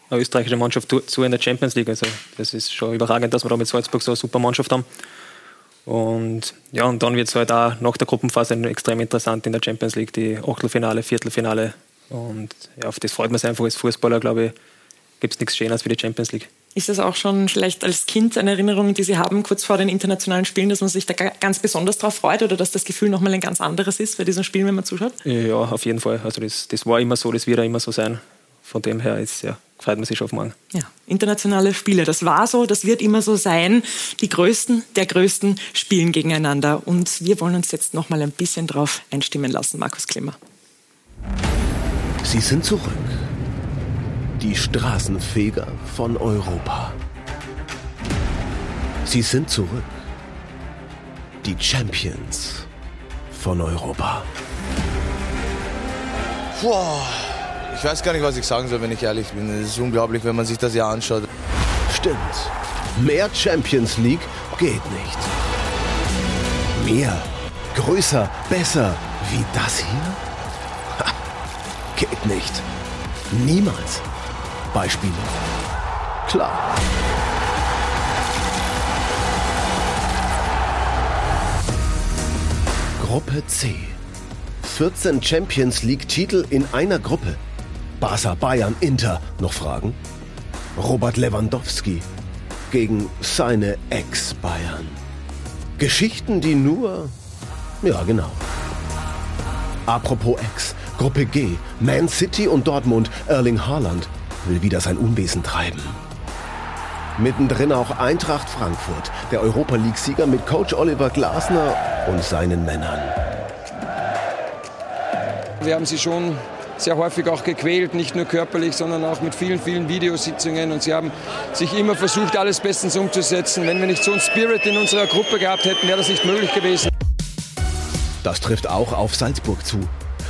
eine österreichische Mannschaft zu in der Champions League. Also das ist schon überragend, dass wir da mit Salzburg so eine super Mannschaft haben. Und ja, und dann wird es halt auch nach der Gruppenphase extrem interessant in der Champions League, die Achtelfinale, Viertelfinale. Und ja, auf das freut man sich einfach als Fußballer, glaube ich, gibt es nichts Schöneres wie die Champions League. Ist das auch schon vielleicht als Kind eine Erinnerung, die Sie haben, kurz vor den internationalen Spielen, dass man sich da ganz besonders darauf freut oder dass das Gefühl nochmal ein ganz anderes ist bei diesen Spielen, wenn man zuschaut? Ja, auf jeden Fall. Also das, das war immer so, das wird auch immer so sein. Von dem her ist, ja, freut man sich schon auf morgen. Ja, internationale Spiele, das war so, das wird immer so sein. Die Größten der Größten spielen gegeneinander. Und wir wollen uns jetzt nochmal ein bisschen drauf einstimmen lassen, Markus Klimmer. Sie sind zurück die Straßenfeger von Europa. Sie sind zurück. Die Champions von Europa. Boah, ich weiß gar nicht, was ich sagen soll, wenn ich ehrlich bin. Es ist unglaublich, wenn man sich das ja anschaut. Stimmt. Mehr Champions League geht nicht. Mehr, größer, besser wie das hier? Ha, geht nicht. Niemals. Beispiele. Klar. Gruppe C. 14 Champions League-Titel in einer Gruppe. Barca, Bayern, Inter. Noch Fragen? Robert Lewandowski gegen seine Ex-Bayern. Geschichten, die nur... Ja, genau. Apropos Ex. Gruppe G. Man City und Dortmund. Erling Haaland will wieder sein Unwesen treiben. Mittendrin auch Eintracht Frankfurt, der Europa League-Sieger mit Coach Oliver Glasner und seinen Männern. Wir haben sie schon sehr häufig auch gequält, nicht nur körperlich, sondern auch mit vielen, vielen Videositzungen. Und sie haben sich immer versucht, alles bestens umzusetzen. Wenn wir nicht so einen Spirit in unserer Gruppe gehabt hätten, wäre das nicht möglich gewesen. Das trifft auch auf Salzburg zu.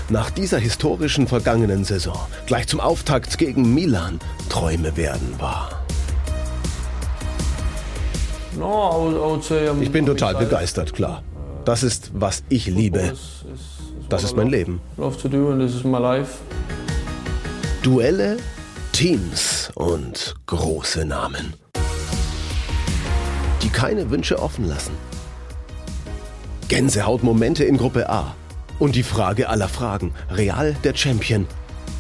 Nach dieser historischen vergangenen Saison, gleich zum Auftakt gegen Milan, Träume werden wahr. Ich bin total begeistert, klar. Das ist, was ich liebe. Das ist mein Leben. Duelle, Teams und große Namen. Die keine Wünsche offen lassen. Gänsehautmomente in Gruppe A. Und die Frage aller Fragen. Real der Champion.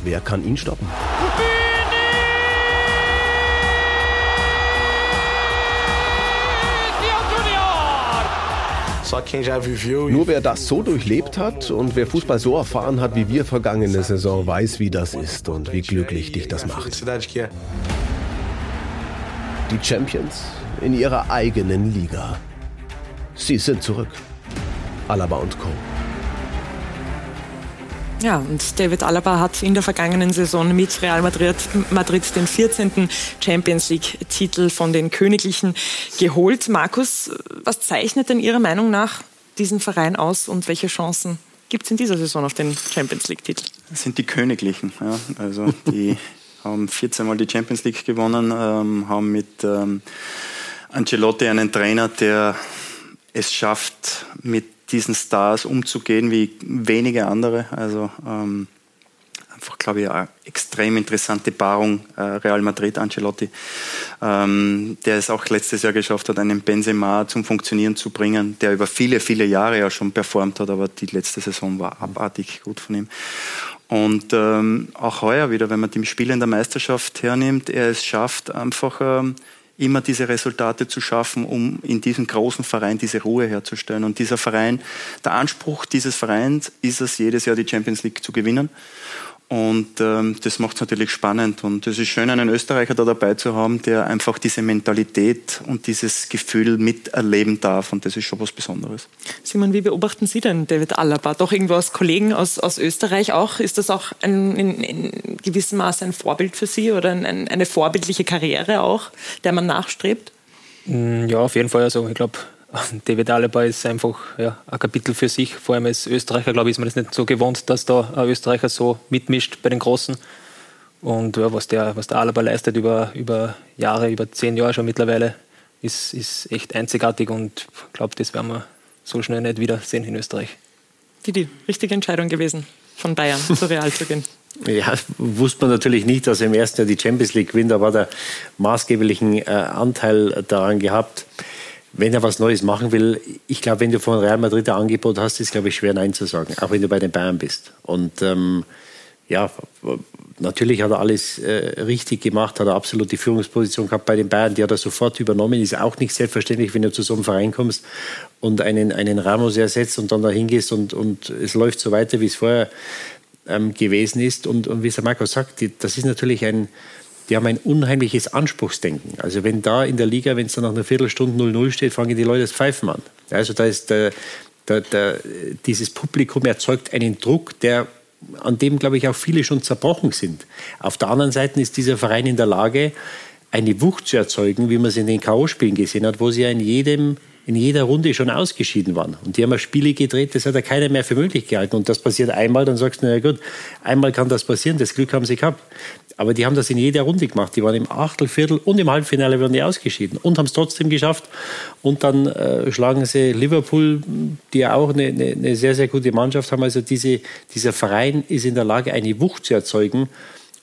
Wer kann ihn stoppen? Nur wer das so durchlebt hat und wer Fußball so erfahren hat wie wir vergangene Saison, weiß, wie das ist und wie glücklich dich das macht. Die Champions in ihrer eigenen Liga. Sie sind zurück. Alaba und Co. Ja, und David Alaba hat in der vergangenen Saison mit Real Madrid, Madrid den 14. Champions League-Titel von den Königlichen geholt. Markus, was zeichnet denn Ihrer Meinung nach diesen Verein aus und welche Chancen gibt es in dieser Saison auf den Champions League-Titel? Das sind die Königlichen. Ja. Also die haben 14 Mal die Champions League gewonnen, ähm, haben mit ähm, Ancelotti einen Trainer, der es schafft, mit diesen Stars umzugehen wie wenige andere. Also ähm, einfach, glaube ich, eine extrem interessante Paarung äh, Real Madrid, Ancelotti, ähm, der es auch letztes Jahr geschafft hat, einen Benzema zum Funktionieren zu bringen, der über viele, viele Jahre ja schon performt hat, aber die letzte Saison war abartig gut von ihm. Und ähm, auch heuer wieder, wenn man die Spiele in der Meisterschaft hernimmt, er es schafft, einfach ähm, immer diese Resultate zu schaffen, um in diesem großen Verein diese Ruhe herzustellen. Und dieser Verein, der Anspruch dieses Vereins ist es, jedes Jahr die Champions League zu gewinnen. Und ähm, das macht es natürlich spannend. Und es ist schön, einen Österreicher da dabei zu haben, der einfach diese Mentalität und dieses Gefühl miterleben darf. Und das ist schon was Besonderes. Simon, wie beobachten Sie denn David Alaba? Doch irgendwo als Kollegen aus, aus Österreich auch? Ist das auch ein, in, in gewissem Maße ein Vorbild für Sie oder ein, eine vorbildliche Karriere auch, der man nachstrebt? Mm, ja, auf jeden Fall. Also ich glaube, David Alaba ist einfach ja, ein Kapitel für sich. Vor allem als Österreicher, glaube ich, ist man das nicht so gewohnt, dass da ein Österreicher so mitmischt bei den Großen. Und ja, was, der, was der Alaba leistet über, über Jahre, über zehn Jahre schon mittlerweile, ist, ist echt einzigartig und ich glaube, das werden wir so schnell nicht wiedersehen in Österreich. Die, die richtige Entscheidung gewesen, von Bayern zu Real zu gehen. Ja, wusste man natürlich nicht, dass er im ersten Jahr die Champions League gewinnt, aber der maßgeblichen äh, Anteil daran gehabt wenn er was Neues machen will, ich glaube, wenn du von Real Madrid ein Angebot hast, ist, glaube ich, schwer Nein zu sagen, auch wenn du bei den Bayern bist. Und ähm, ja, natürlich hat er alles äh, richtig gemacht, hat er absolut die Führungsposition gehabt bei den Bayern, die hat er sofort übernommen. Ist auch nicht selbstverständlich, wenn du zu so einem Verein kommst und einen, einen Ramos ersetzt und dann da hingehst und, und es läuft so weiter, wie es vorher ähm, gewesen ist. Und, und wie es der Marco sagt, die, das ist natürlich ein die haben ein unheimliches Anspruchsdenken. Also wenn da in der Liga, wenn es dann nach einer Viertelstunde 0-0 steht, fangen die Leute das Pfeifen an. Also da ist der, der, der, dieses Publikum erzeugt einen Druck, der an dem, glaube ich, auch viele schon zerbrochen sind. Auf der anderen Seite ist dieser Verein in der Lage, eine Wucht zu erzeugen, wie man es in den K.O.-Spielen gesehen hat, wo sie ja in jedem in jeder Runde schon ausgeschieden waren. Und die haben Spiele gedreht, das hat ja keiner mehr für möglich gehalten. Und das passiert einmal, dann sagst du, na ja gut, einmal kann das passieren, das Glück haben sie gehabt. Aber die haben das in jeder Runde gemacht. Die waren im Achtel, Viertel und im Halbfinale werden die ausgeschieden und haben es trotzdem geschafft. Und dann äh, schlagen sie Liverpool, die ja auch eine, eine, eine, sehr, sehr gute Mannschaft haben. Also diese, dieser Verein ist in der Lage, eine Wucht zu erzeugen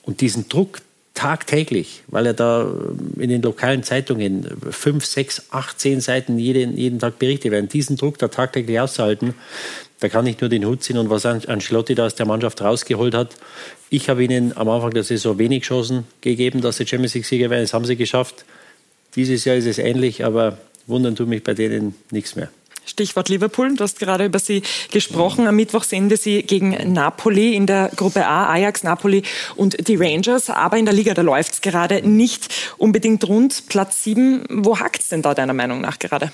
und diesen Druck tagtäglich, weil er da ähm, in den lokalen Zeitungen fünf, sechs, acht, zehn Seiten jeden, jeden Tag berichtet werden. Diesen Druck da tagtäglich auszuhalten, da kann ich nur den Hut ziehen und was Ancelotti da aus der Mannschaft rausgeholt hat. Ich habe ihnen am Anfang der Saison wenig Chancen gegeben, dass sie Champions League-Sieger werden. Das haben sie geschafft. Dieses Jahr ist es ähnlich, aber wundern tut mich bei denen nichts mehr. Stichwort Liverpool. Du hast gerade über sie gesprochen. Am Mittwoch sehen sie gegen Napoli in der Gruppe A, Ajax, Napoli und die Rangers. Aber in der Liga, da läuft es gerade nicht unbedingt rund. Platz 7, wo hakt es denn da deiner Meinung nach gerade?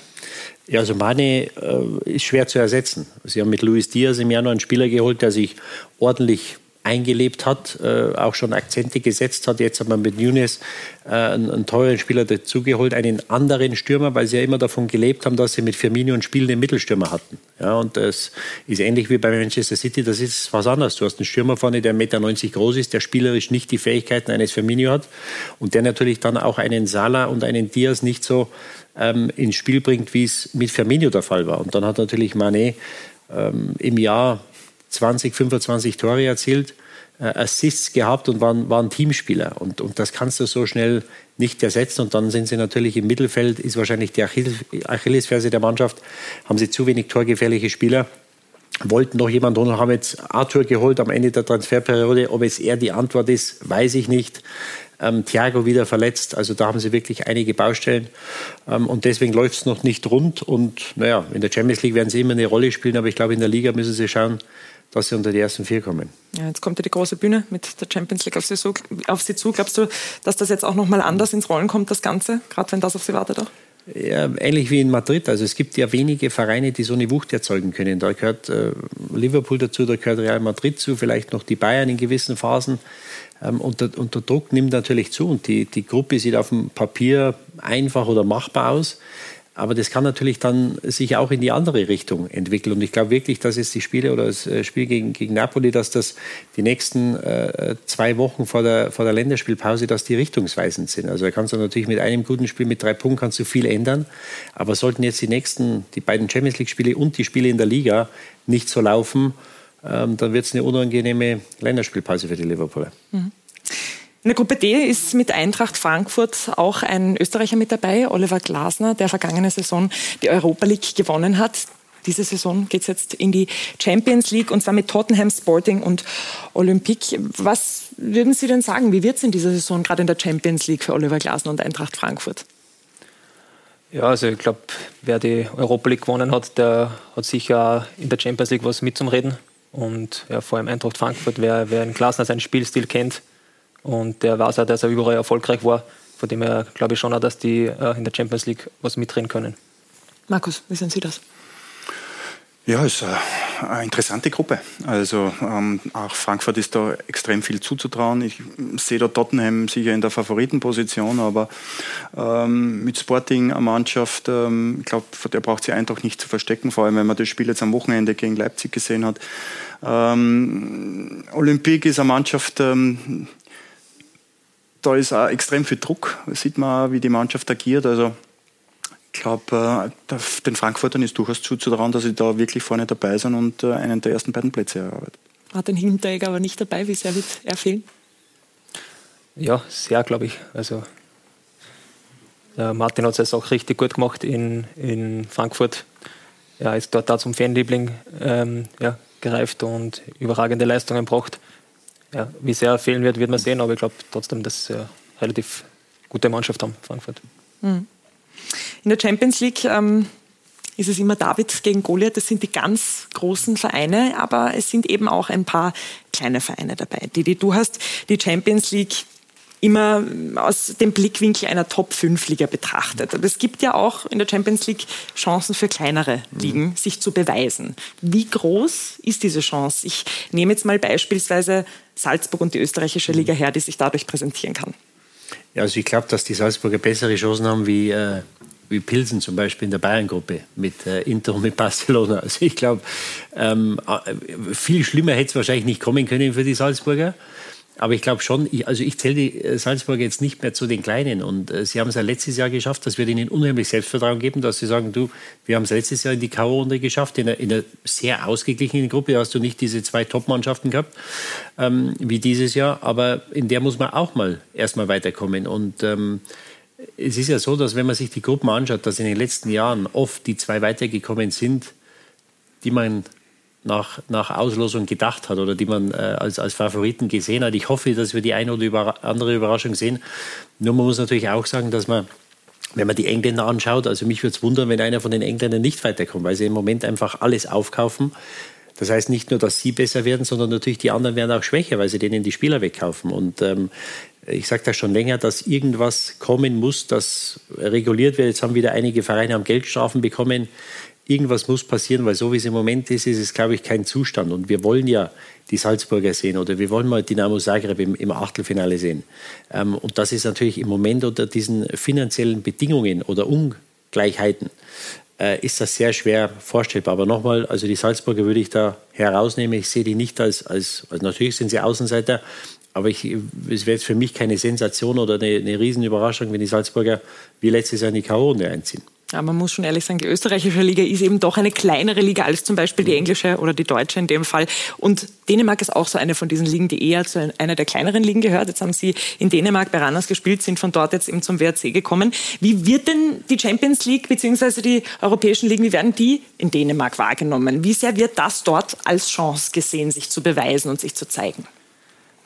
Ja, also Mane äh, ist schwer zu ersetzen. Sie haben mit Luis Diaz im Januar einen Spieler geholt, der sich ordentlich eingelebt hat, äh, auch schon Akzente gesetzt hat. Jetzt hat man mit Nunes äh, einen, einen, teuren Spieler dazugeholt, einen anderen Stürmer, weil sie ja immer davon gelebt haben, dass sie mit Firmino einen spielenden Mittelstürmer hatten. Ja, und das ist ähnlich wie bei Manchester City, das ist was anderes. Du hast einen Stürmer vorne, der 1,90 Meter groß ist, der spielerisch nicht die Fähigkeiten eines Firmino hat und der natürlich dann auch einen Salah und einen Diaz nicht so ähm, ins Spiel bringt, wie es mit Firmino der Fall war. Und dann hat natürlich Mané ähm, im Jahr 20, 25 Tore erzielt, äh, Assists gehabt und waren, waren Teamspieler. Und, und das kannst du so schnell nicht ersetzen. Und dann sind sie natürlich im Mittelfeld, ist wahrscheinlich die Achillesferse der Mannschaft, haben sie zu wenig torgefährliche Spieler. Wollten noch jemanden holen, haben jetzt Arthur geholt am Ende der Transferperiode. Ob es er die Antwort ist, weiß ich nicht. Ähm, Thiago wieder verletzt. Also da haben sie wirklich einige Baustellen. Ähm, und deswegen läuft es noch nicht rund. Und naja, in der Champions League werden sie immer eine Rolle spielen. Aber ich glaube, in der Liga müssen sie schauen, dass sie unter die ersten vier kommen. Ja, jetzt kommt ja die große Bühne mit der Champions League auf sie, so, auf sie zu. Glaubst du, dass das jetzt auch noch mal anders ins Rollen kommt, das Ganze, gerade wenn das auf sie wartet auch? Ja, ähnlich wie in Madrid. Also es gibt ja wenige Vereine, die so eine Wucht erzeugen können. Da gehört äh, Liverpool dazu, da gehört Real Madrid zu, vielleicht noch die Bayern in gewissen Phasen. Ähm, und, der, und, der, Druck nimmt natürlich zu und die, die Gruppe sieht auf dem Papier einfach oder machbar aus. Aber das kann natürlich dann sich auch in die andere Richtung entwickeln. Und ich glaube wirklich, dass es die Spiele oder das äh, Spiel gegen, gegen Napoli, dass das die nächsten äh, zwei Wochen vor der, vor der Länderspielpause, dass die richtungsweisend sind. Also da kannst du natürlich mit einem guten Spiel, mit drei Punkten kannst du viel ändern. Aber sollten jetzt die nächsten, die beiden Champions League Spiele und die Spiele in der Liga nicht so laufen, ähm, dann wird es eine unangenehme Länderspielpause für die Liverpooler. Mhm. In der Gruppe D ist mit Eintracht Frankfurt auch ein Österreicher mit dabei, Oliver Glasner, der vergangene Saison die Europa League gewonnen hat. Diese Saison geht es jetzt in die Champions League und zwar mit Tottenham Sporting und Olympique. Was würden Sie denn sagen? Wie wird es in dieser Saison gerade in der Champions League für Oliver Glasner und Eintracht Frankfurt? Ja, also ich glaube, wer die Europa League gewonnen hat, der hat sicher in der Champions League was mitzureden. Und ja, vor allem Eintracht Frankfurt, wer, wer in Klasner seinen Spielstil kennt und der weiß auch, dass er überall erfolgreich war, von dem her glaube ich schon auch, dass die äh, in der Champions League was mitreden können. Markus, wie sehen Sie das? Ja, es ist eine interessante Gruppe. Also ähm, auch Frankfurt ist da extrem viel zuzutrauen. Ich sehe da Tottenham sicher in der Favoritenposition, aber ähm, mit Sporting eine Mannschaft, ähm, ich glaube, der braucht sich einfach nicht zu verstecken, vor allem wenn man das Spiel jetzt am Wochenende gegen Leipzig gesehen hat. Ähm, Olympique ist eine Mannschaft, ähm, da ist auch extrem viel Druck. Sieht man auch, wie die Mannschaft agiert. Also ich glaube, äh, den Frankfurtern ist durchaus zuzutrauen, dass sie da wirklich vorne dabei sind und äh, einen der ersten beiden Plätze erarbeiten. Martin Hinteregger aber nicht dabei. Wie sehr wird er fehlen? Ja, sehr, glaube ich. Also, Martin hat es auch richtig gut gemacht in, in Frankfurt. Er ist dort da zum Fanliebling ähm, ja, gereift und überragende Leistungen gebracht. Ja, wie sehr er fehlen wird, wird man sehen, aber ich glaube trotzdem, dass sie eine relativ gute Mannschaft haben, Frankfurt. Mhm. In der Champions League ähm, ist es immer David gegen Goliath. Das sind die ganz großen Vereine, aber es sind eben auch ein paar kleine Vereine dabei. Didi, du hast die Champions League immer aus dem Blickwinkel einer Top-5-Liga betrachtet. Aber es gibt ja auch in der Champions League Chancen für kleinere Ligen, mhm. sich zu beweisen. Wie groß ist diese Chance? Ich nehme jetzt mal beispielsweise Salzburg und die österreichische Liga her, die sich dadurch präsentieren kann. Ja, also ich glaube, dass die Salzburger bessere Chancen haben wie, äh, wie Pilsen zum Beispiel in der Bayern-Gruppe mit äh, Inter und mit Barcelona. Also ich glaube, ähm, äh, viel schlimmer hätte es wahrscheinlich nicht kommen können für die Salzburger. Aber ich glaube schon, ich, also ich zähle die äh, Salzburger jetzt nicht mehr zu den Kleinen. Und äh, sie haben es ja letztes Jahr geschafft, dass wir ihnen unheimlich Selbstvertrauen geben, dass sie sagen, du, wir haben es letztes Jahr in die K.O.-Runde geschafft, in einer, in einer, sehr ausgeglichenen Gruppe. Da hast du nicht diese zwei Top-Mannschaften gehabt, ähm, wie dieses Jahr. Aber in der muss man auch mal erstmal weiterkommen. Und ähm, es ist ja so, dass wenn man sich die Gruppen anschaut, dass in den letzten Jahren oft die zwei weitergekommen sind, die man nach, nach Auslosung gedacht hat oder die man äh, als, als Favoriten gesehen hat. Ich hoffe, dass wir die eine oder über, andere Überraschung sehen. Nur man muss natürlich auch sagen, dass man wenn man die Engländer anschaut, also mich würde es wundern, wenn einer von den Engländern nicht weiterkommt, weil sie im Moment einfach alles aufkaufen. Das heißt nicht nur, dass sie besser werden, sondern natürlich die anderen werden auch schwächer, weil sie denen die Spieler wegkaufen. Und ähm, ich sage das schon länger, dass irgendwas kommen muss, das reguliert wird. Jetzt haben wieder einige Vereine am Geldstrafen bekommen irgendwas muss passieren, weil so wie es im Moment ist, ist es, glaube ich, kein Zustand. Und wir wollen ja die Salzburger sehen oder wir wollen mal Dynamo Zagreb im, im Achtelfinale sehen. Ähm, und das ist natürlich im Moment unter diesen finanziellen Bedingungen oder Ungleichheiten äh, ist das sehr schwer vorstellbar. Aber nochmal, also die Salzburger würde ich da herausnehmen. Ich sehe die nicht als, als also natürlich sind sie Außenseiter, aber ich, es wäre jetzt für mich keine Sensation oder eine, eine Riesenüberraschung, wenn die Salzburger wie letztes Jahr in die K.O.-Runde einziehen. Ja, man muss schon ehrlich sagen, die österreichische Liga ist eben doch eine kleinere Liga als zum Beispiel die englische oder die deutsche in dem Fall. Und Dänemark ist auch so eine von diesen Ligen, die eher zu einer der kleineren Ligen gehört. Jetzt haben Sie in Dänemark bei Ranners gespielt, sind von dort jetzt eben zum WRC gekommen. Wie wird denn die Champions League bzw. die europäischen Ligen, wie werden die in Dänemark wahrgenommen? Wie sehr wird das dort als Chance gesehen, sich zu beweisen und sich zu zeigen?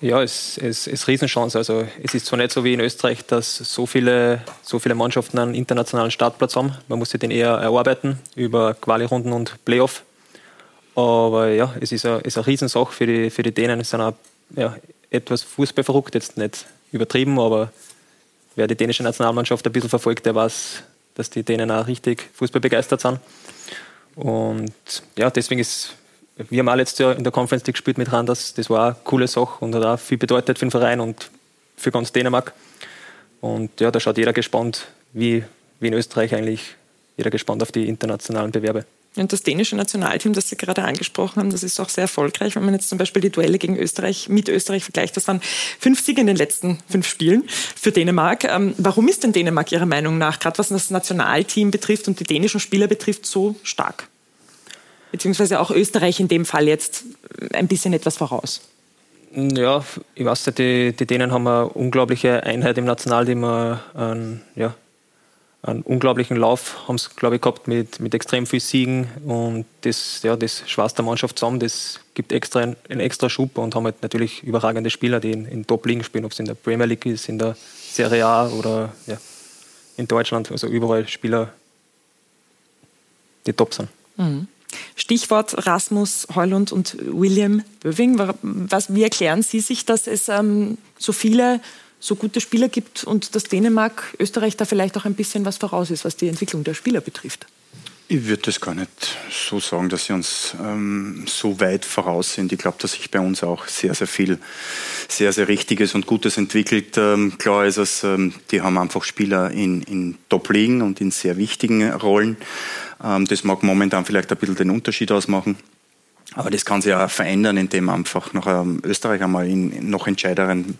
Ja, es ist, es Riesenchance. Also es ist zwar nicht so wie in Österreich, dass so viele, so viele Mannschaften einen internationalen Startplatz haben. Man muss sich den eher erarbeiten über Quali-Runden und Playoff. Aber ja, es ist eine, ist eine Riesensache für die, für die Dänen. Es sind auch ja, etwas fußballverrückt, jetzt nicht übertrieben, aber wer die dänische Nationalmannschaft ein bisschen verfolgt, der weiß, dass die Dänen auch richtig fußballbegeistert sind. Und ja, deswegen ist wir haben auch letztes Jahr in der Conference League gespielt mit Randers. Das war eine coole Sache und hat auch viel bedeutet für den Verein und für ganz Dänemark. Und ja, da schaut jeder gespannt, wie, wie in Österreich eigentlich, jeder gespannt auf die internationalen Bewerbe. Und das dänische Nationalteam, das Sie gerade angesprochen haben, das ist auch sehr erfolgreich. Wenn man jetzt zum Beispiel die Duelle gegen Österreich mit Österreich vergleicht, das waren fünf Siege in den letzten fünf Spielen für Dänemark. Ähm, warum ist denn Dänemark Ihrer Meinung nach, gerade was das Nationalteam betrifft und die dänischen Spieler betrifft, so stark? Beziehungsweise auch Österreich in dem Fall jetzt ein bisschen etwas voraus? Ja, ich weiß nicht, die, die Dänen haben eine unglaubliche Einheit im Nationalteam, einen, ja, einen unglaublichen Lauf haben sie, glaube ich, gehabt mit, mit extrem viel Siegen und das, ja, das schweißt der Mannschaft zusammen, das gibt extra einen, einen extra Schub und haben halt natürlich überragende Spieler, die in, in Top-Ligen spielen, ob es in der Premier League ist, in der Serie A oder ja, in Deutschland, also überall Spieler, die top sind. Mhm. Stichwort Rasmus Heulund und William Böving. Wie erklären Sie sich, dass es ähm, so viele so gute Spieler gibt und dass Dänemark, Österreich da vielleicht auch ein bisschen was voraus ist, was die Entwicklung der Spieler betrifft? Ich würde das gar nicht so sagen, dass sie uns ähm, so weit voraus sind. Ich glaube, dass sich bei uns auch sehr, sehr viel, sehr, sehr Richtiges und Gutes entwickelt. Ähm, klar ist es, ähm, die haben einfach Spieler in, in Top-Ligen und in sehr wichtigen Rollen. Ähm, das mag momentan vielleicht ein bisschen den Unterschied ausmachen. Aber das kann sich ja verändern, indem einfach noch ähm, Österreich einmal in noch entscheideren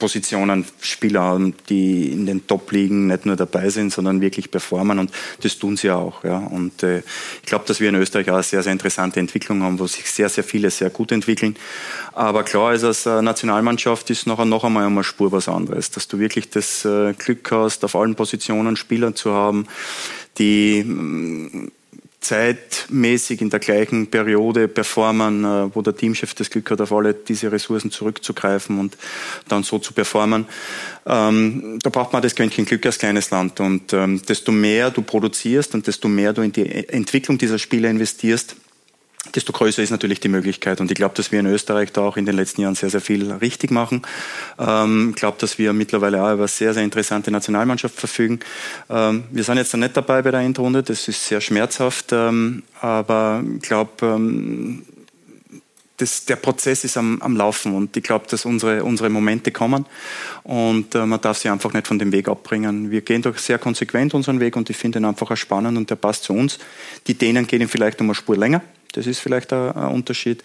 Positionen Spieler haben, die in den Top-Ligen nicht nur dabei sind, sondern wirklich performen und das tun sie auch. Ja. Und äh, ich glaube, dass wir in Österreich auch eine sehr, sehr interessante Entwicklung haben, wo sich sehr, sehr viele sehr gut entwickeln. Aber klar ist, als Nationalmannschaft ist nachher noch einmal eine Spur was anderes, dass du wirklich das äh, Glück hast, auf allen Positionen Spieler zu haben, die zeitmäßig in der gleichen Periode performen, äh, wo der Teamchef das Glück hat, auf alle diese Ressourcen zurückzugreifen und dann so zu performen. Ähm, da braucht man das Quäntchen Glück als kleines Land. Und ähm, desto mehr du produzierst und desto mehr du in die Entwicklung dieser Spieler investierst, desto größer ist natürlich die Möglichkeit. Und ich glaube, dass wir in Österreich da auch in den letzten Jahren sehr, sehr viel richtig machen. Ähm, ich glaube, dass wir mittlerweile auch über eine sehr, sehr interessante Nationalmannschaft verfügen. Ähm, wir sind jetzt noch nicht dabei bei der Endrunde, das ist sehr schmerzhaft, ähm, aber ich glaube, ähm, das, der Prozess ist am, am Laufen und ich glaube, dass unsere, unsere Momente kommen und äh, man darf sie einfach nicht von dem Weg abbringen. Wir gehen doch sehr konsequent unseren Weg und ich finde ihn einfach auch spannend und der passt zu uns. Die Dänen gehen ihn vielleicht um eine Spur länger. Das ist vielleicht ein, ein Unterschied.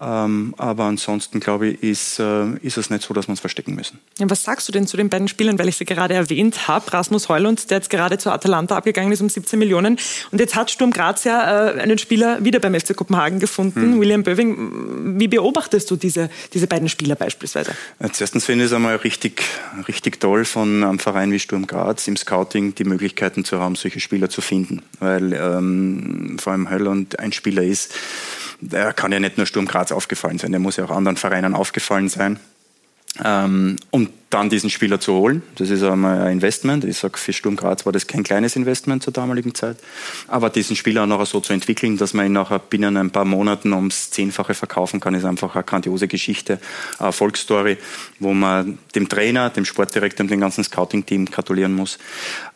Ähm, aber ansonsten, glaube ich, ist, äh, ist es nicht so, dass wir uns verstecken müssen. Ja, was sagst du denn zu den beiden Spielern, weil ich sie gerade erwähnt habe? Rasmus Heulund, der jetzt gerade zu Atalanta abgegangen ist um 17 Millionen. Und jetzt hat Sturm Graz ja äh, einen Spieler wieder beim FC Kopenhagen gefunden, hm. William Böving. Wie beobachtest du diese, diese beiden Spieler beispielsweise? Als erstens finde ich es einmal richtig, richtig toll von einem Verein wie Sturm Graz im Scouting die Möglichkeiten zu haben, solche Spieler zu finden. Weil ähm, vor allem Heulund ein Spieler ist, der kann ja nicht nur Sturm Graz aufgefallen sein, der muss ja auch anderen Vereinen aufgefallen sein. Ähm, um dann diesen Spieler zu holen, das ist einmal ein Investment. Ich sage, für Sturm Graz war das kein kleines Investment zur damaligen Zeit. Aber diesen Spieler nachher so zu entwickeln, dass man ihn nachher binnen ein paar Monaten ums Zehnfache verkaufen kann, ist einfach eine grandiose Geschichte, eine Erfolgsstory, wo man dem Trainer, dem Sportdirektor und dem ganzen Scouting-Team gratulieren muss.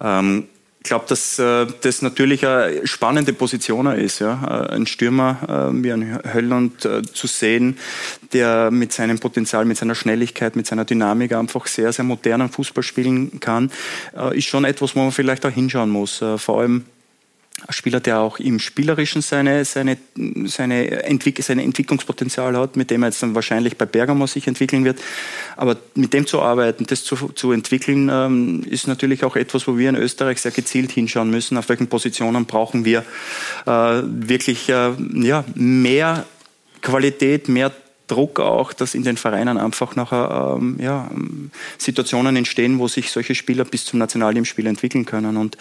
Ähm, glaube, dass äh, das natürlich eine spannende Position ist, ja? Äh, ein Stürmer äh, wie ein Hölland äh, zu sehen, der mit seinem Potenzial, mit seiner Schnelligkeit, mit seiner Dynamik einfach sehr, sehr modernen Fußball spielen kann, äh, ist schon etwas, wo man vielleicht auch hinschauen muss. Äh, vor allem Spieler, der auch im Spielerischen seine, seine, seine, Entwick seine Entwicklungspotenzial hat, mit dem er jetzt dann wahrscheinlich bei Bergamo sich entwickeln wird. Aber mit dem zu arbeiten, das zu, zu entwickeln, ähm, ist natürlich auch etwas, wo wir in Österreich sehr gezielt hinschauen müssen. Auf welchen Positionen brauchen wir äh, wirklich äh, ja, mehr Qualität, mehr Druck auch, dass in den Vereinen einfach nachher ähm, ja, Situationen entstehen, wo sich solche Spieler bis zum Nationalteamspiel entwickeln können. Und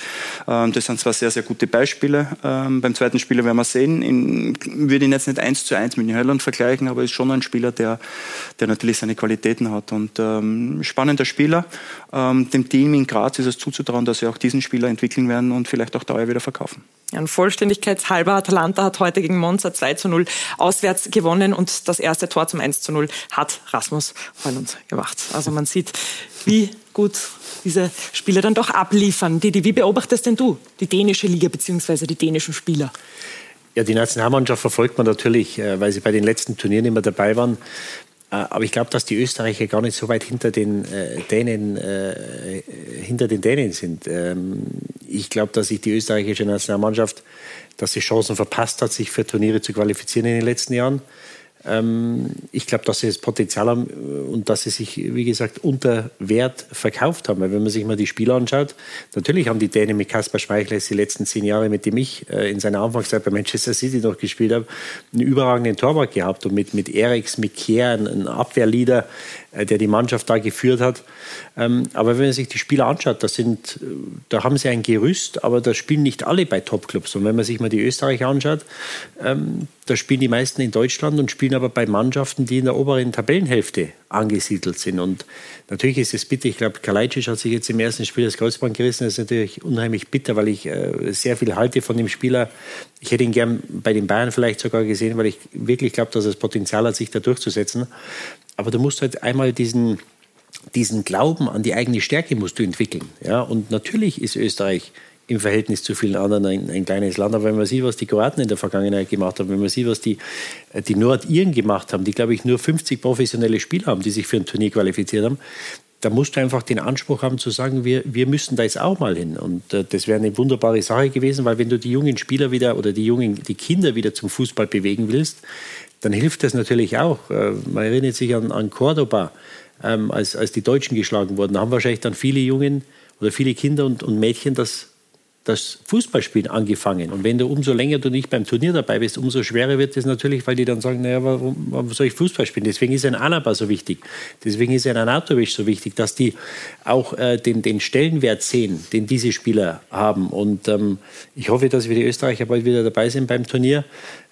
ähm, das sind zwar sehr, sehr gute Beispiele. Ähm, beim zweiten Spieler werden wir sehen. Ich würde ihn jetzt nicht eins zu eins mit Hölland vergleichen, aber ist schon ein Spieler, der, der natürlich seine Qualitäten hat. Und ähm, spannender Spieler. Ähm, dem Team in Graz ist es zuzutrauen, dass sie auch diesen Spieler entwickeln werden und vielleicht auch teuer wieder verkaufen. Ja, und Vollständigkeitshalber, Atalanta hat heute gegen Monza 2 zu 0 auswärts gewonnen und das erste Tor zum 1 zu 0 hat Rasmus Heulund gemacht. Also man sieht, wie gut diese Spieler dann doch abliefern. Didi, wie beobachtest denn du die dänische Liga bzw. die dänischen Spieler? Ja, die Nationalmannschaft verfolgt man natürlich, äh, weil sie bei den letzten Turnieren immer dabei waren. Äh, aber ich glaube, dass die Österreicher gar nicht so weit hinter den äh, Dänen, hinter den Dänen sind. Ähm, ich glaube, dass sich die österreichische Nationalmannschaft, dass sie Chancen verpasst hat, sich für Turniere zu qualifizieren in den letzten Jahren. Ähm, ich glaube, dass sie das Potenzial haben und dass sie sich, wie gesagt, unter Wert verkauft haben. Weil wenn man sich mal die Spiele anschaut, natürlich haben die Dänen mit Kaspar Schmeichler die letzten zehn Jahre, mit dem ich äh, in seiner Anfangszeit bei Manchester City noch gespielt habe, einen überragenden Torwart gehabt und mit, mit Eriks, mit Kier, einen Abwehrleader, äh, der die Mannschaft da geführt hat. Ähm, aber wenn man sich die Spieler anschaut, das sind, äh, da haben sie ein Gerüst, aber da spielen nicht alle bei Topclubs. Und wenn man sich mal die Österreicher anschaut, ähm, da spielen die meisten in Deutschland und spielen aber bei Mannschaften, die in der oberen Tabellenhälfte angesiedelt sind. Und natürlich ist es bitter. Ich glaube, Kalajdzic hat sich jetzt im ersten Spiel das Kreuzband gerissen. Das ist natürlich unheimlich bitter, weil ich äh, sehr viel halte von dem Spieler. Ich hätte ihn gern bei den Bayern vielleicht sogar gesehen, weil ich wirklich glaube, dass er das Potenzial hat, sich da durchzusetzen. Aber du musst halt einmal diesen, diesen Glauben an die eigene Stärke musst du entwickeln. Ja? Und natürlich ist Österreich im Verhältnis zu vielen anderen ein, ein, kleines Land. Aber wenn man sieht, was die Kroaten in der Vergangenheit gemacht haben, wenn man sieht, was die, die Nordiren gemacht haben, die, glaube ich, nur 50 professionelle Spieler haben, die sich für ein Turnier qualifiziert haben, da musst du einfach den Anspruch haben zu sagen, wir, wir müssen da jetzt auch mal hin. Und äh, das wäre eine wunderbare Sache gewesen, weil wenn du die jungen Spieler wieder oder die jungen, die Kinder wieder zum Fußball bewegen willst, dann hilft das natürlich auch. Äh, man erinnert sich an, an Cordoba, ähm, als, als die Deutschen geschlagen wurden. Da haben wahrscheinlich dann viele Jungen oder viele Kinder und, und Mädchen das das Fußballspielen angefangen. Und wenn du umso länger du nicht beim Turnier dabei bist, umso schwerer wird es natürlich, weil die dann sagen, naja, warum, warum soll ich Fußball spielen? Deswegen ist ein Alaba so wichtig. Deswegen ist ein Anatovic so wichtig, dass die auch äh, den, den Stellenwert sehen, den diese Spieler haben. Und ähm, ich hoffe, dass wir die Österreicher bald wieder dabei sind beim Turnier.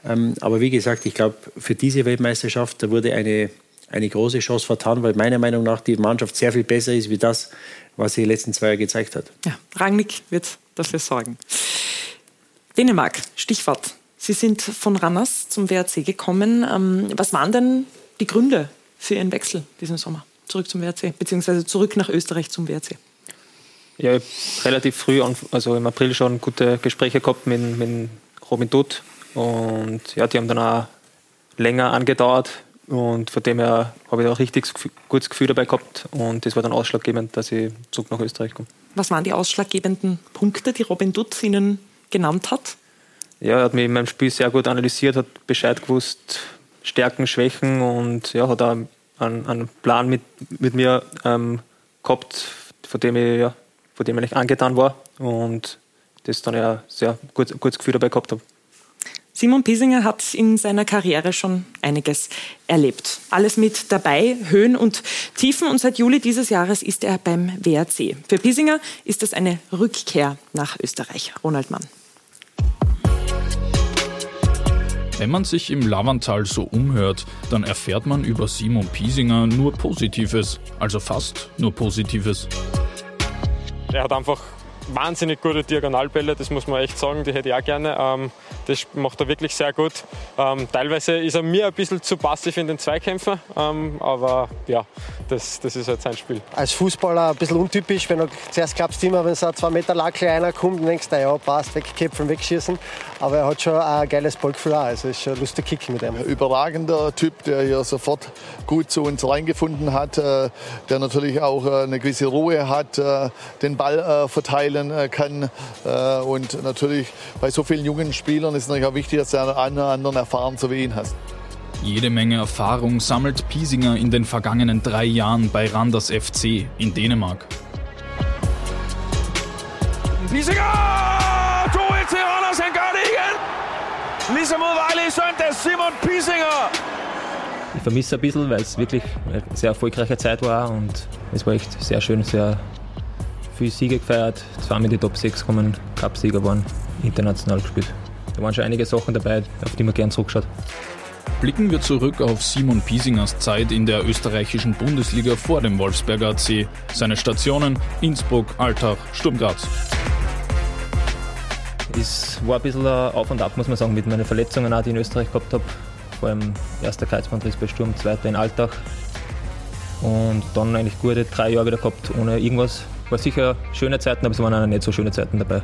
Ähm, aber wie gesagt, ich glaube, für diese Weltmeisterschaft, da wurde eine, eine große Chance vertan, weil meiner Meinung nach die Mannschaft sehr viel besser ist, wie das, was sie die letzten zwei Jahre gezeigt hat. Ja, Rangnick wird dafür sorgen. Dänemark, Stichwort. Sie sind von Ranners zum WRC gekommen. Ähm, was waren denn die Gründe für Ihren Wechsel diesen Sommer? Zurück zum WRC, beziehungsweise zurück nach Österreich zum WRC? Ja, ich relativ früh, also im April schon gute Gespräche gehabt mit, mit Robin Dutt. Und ja, die haben dann auch länger angedauert. Und von dem her habe ich auch richtig gutes Gefühl dabei gehabt. Und das war dann ausschlaggebend, dass ich zurück nach Österreich komme. Was waren die ausschlaggebenden Punkte, die Robin Dutt Ihnen genannt hat? Ja, er hat mich in meinem Spiel sehr gut analysiert, hat Bescheid gewusst, Stärken, Schwächen und ja, hat auch einen, einen Plan mit, mit mir ähm, gehabt, von dem ich, ja, von dem ich angetan war und das dann ja sehr gut, gutes Gefühl dabei gehabt habe. Simon Piesinger hat in seiner Karriere schon einiges erlebt. Alles mit dabei, Höhen und Tiefen. Und seit Juli dieses Jahres ist er beim WRC. Für Piesinger ist das eine Rückkehr nach Österreich. Ronald Mann. Wenn man sich im Lavantal so umhört, dann erfährt man über Simon Piesinger nur Positives, also fast nur Positives. Er hat einfach wahnsinnig gute Diagonalbälle, das muss man echt sagen, die hätte ich auch gerne. Ähm, das macht er wirklich sehr gut. Ähm, teilweise ist er mir ein bisschen zu passiv in den Zweikämpfen, ähm, aber ja, das, das ist halt sein Spiel. Als Fußballer ein bisschen untypisch, wenn du zuerst glaubst du immer, wenn so ein zwei Meter lang kleiner kommt, dann denkst du, ja, passt, wegkämpfen, wegschießen. Aber er hat schon ein geiles Ballgefühl auch, also ist schon ein lustiger Kick mit ihm. Überragender Typ, der hier sofort gut zu uns reingefunden hat, äh, der natürlich auch äh, eine gewisse Ruhe hat, äh, den Ball verteilen kann und natürlich bei so vielen jungen Spielern ist es natürlich auch wichtig, dass du einen anderen erfahren so wie ihn hast. Jede Menge Erfahrung sammelt Piesinger in den vergangenen drei Jahren bei Randers FC in Dänemark. Piesinger! To til Randers, han gør det igen! Ligesom mod Vejle i søndag, Simon Piesinger! Ich vermisse ein bisschen, weil es wirklich eine sehr erfolgreiche Zeit war und es war echt sehr schön, sehr viele Siege gefeiert, zweimal in die Top 6 kommen, Cup-Sieger waren, international gespielt. Da waren schon einige Sachen dabei, auf die man gern zurückschaut. Blicken wir zurück auf Simon Piesingers Zeit in der österreichischen Bundesliga vor dem Wolfsberger AC. Seine Stationen Innsbruck, Altach, Sturm Graz. Es war ein bisschen auf und ab, muss man sagen, mit meinen Verletzungen, auch, die ich in Österreich gehabt habe. Vor allem erster Kreuzbandriss bei Sturm, zweiter in Altach. Und dann eigentlich gute drei Jahre wieder gehabt, ohne irgendwas. War sicher schöne Zeiten, aber es waren auch nicht so schöne Zeiten dabei.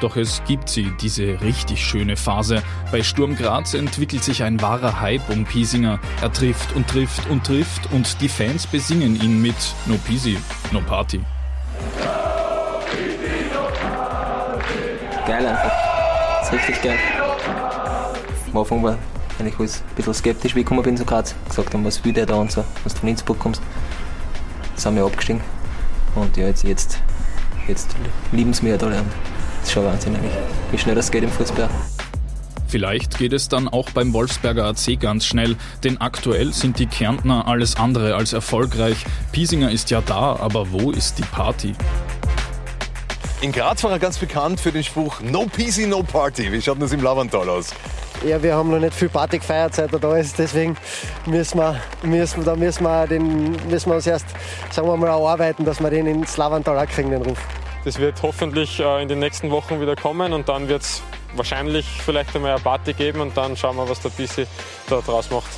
Doch es gibt sie, diese richtig schöne Phase. Bei Sturm Graz entwickelt sich ein wahrer Hype um Piesinger. Er trifft und trifft und trifft und die Fans besingen ihn mit No Pisi, No Party. Geil einfach. Das ist richtig geil. Am Anfang war eigentlich alles ein bisschen skeptisch, wie ich gekommen bin zu Graz. Gesagt haben, was will der da und so, was du von Innsbruck kommst. Jetzt sind wir abgestiegen. Und ja, jetzt, jetzt, jetzt lieben sie mich halt alle. Das ist schon Wahnsinn eigentlich, wie schnell das geht im Fußball. Vielleicht geht es dann auch beim Wolfsberger AC ganz schnell, denn aktuell sind die Kärntner alles andere als erfolgreich. Piesinger ist ja da, aber wo ist die Party? In Graz war er ganz bekannt für den Spruch No Peasy, no Party. Wie schaut das im Lavantal aus? Ja, wir haben noch nicht viel Party gefeiert, seit er da ist. Deswegen müssen wir, müssen, da müssen wir, den, müssen wir uns erst, sagen wir mal, arbeiten, dass wir den ins Lavantal kriegen, den Ruf. Das wird hoffentlich äh, in den nächsten Wochen wieder kommen und dann wird es wahrscheinlich vielleicht einmal eine Party geben und dann schauen wir, was der Bissi da draus macht.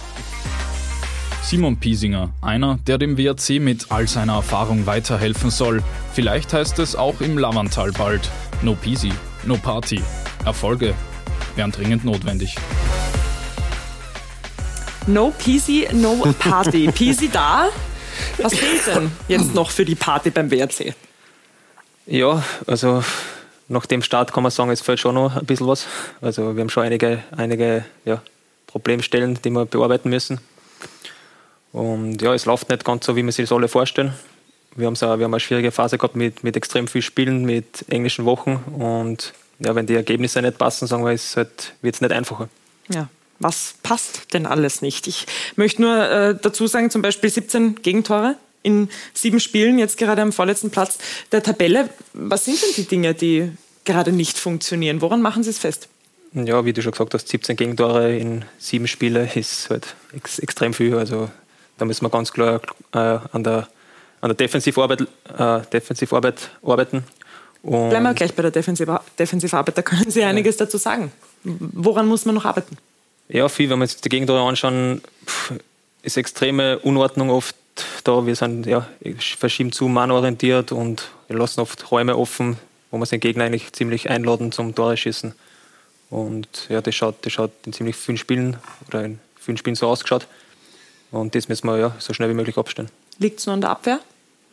Simon Piesinger, einer, der dem WRC mit all seiner Erfahrung weiterhelfen soll. Vielleicht heißt es auch im Lavantal bald. No Piesi, no Party. Erfolge wären dringend notwendig. No Peasy, no Party. Peasy da. Was fehlt denn jetzt noch für die Party beim WRC? Ja, also nach dem Start kann man sagen, es fehlt schon noch ein bisschen was. Also wir haben schon einige, einige ja, Problemstellen, die wir bearbeiten müssen. Und ja, es läuft nicht ganz so, wie wir sich das alle vorstellen. Wir, auch, wir haben eine schwierige Phase gehabt mit, mit extrem viel Spielen, mit englischen Wochen. Und ja, wenn die Ergebnisse nicht passen, sagen wir, es halt, wird es nicht einfacher. Ja, was passt denn alles nicht? Ich möchte nur äh, dazu sagen, zum Beispiel 17 Gegentore in sieben Spielen, jetzt gerade am vorletzten Platz der Tabelle. Was sind denn die Dinge, die gerade nicht funktionieren? Woran machen Sie es fest? Ja, wie du schon gesagt hast, 17 Gegentore in sieben Spielen ist halt ex extrem viel. Also da müssen wir ganz klar äh, an der, an der Defensivarbeit, äh, Defensivarbeit arbeiten. Und Bleiben wir gleich bei der Defensiv Defensivarbeit, da können Sie einiges ja. dazu sagen. Woran muss man noch arbeiten? Ja, viel, wenn wir uns die Gegentore anschauen, ist extreme Unordnung oft da. Wir sind ja, verschieben zu mannorientiert und lassen oft Räume offen, wo wir den Gegner eigentlich ziemlich einladen zum Tore schießen. Und ja, das schaut, das schaut in ziemlich vielen Spielen oder in vielen Spielen so ausgeschaut. Und das müssen wir ja so schnell wie möglich abstellen. Liegt es nur an der Abwehr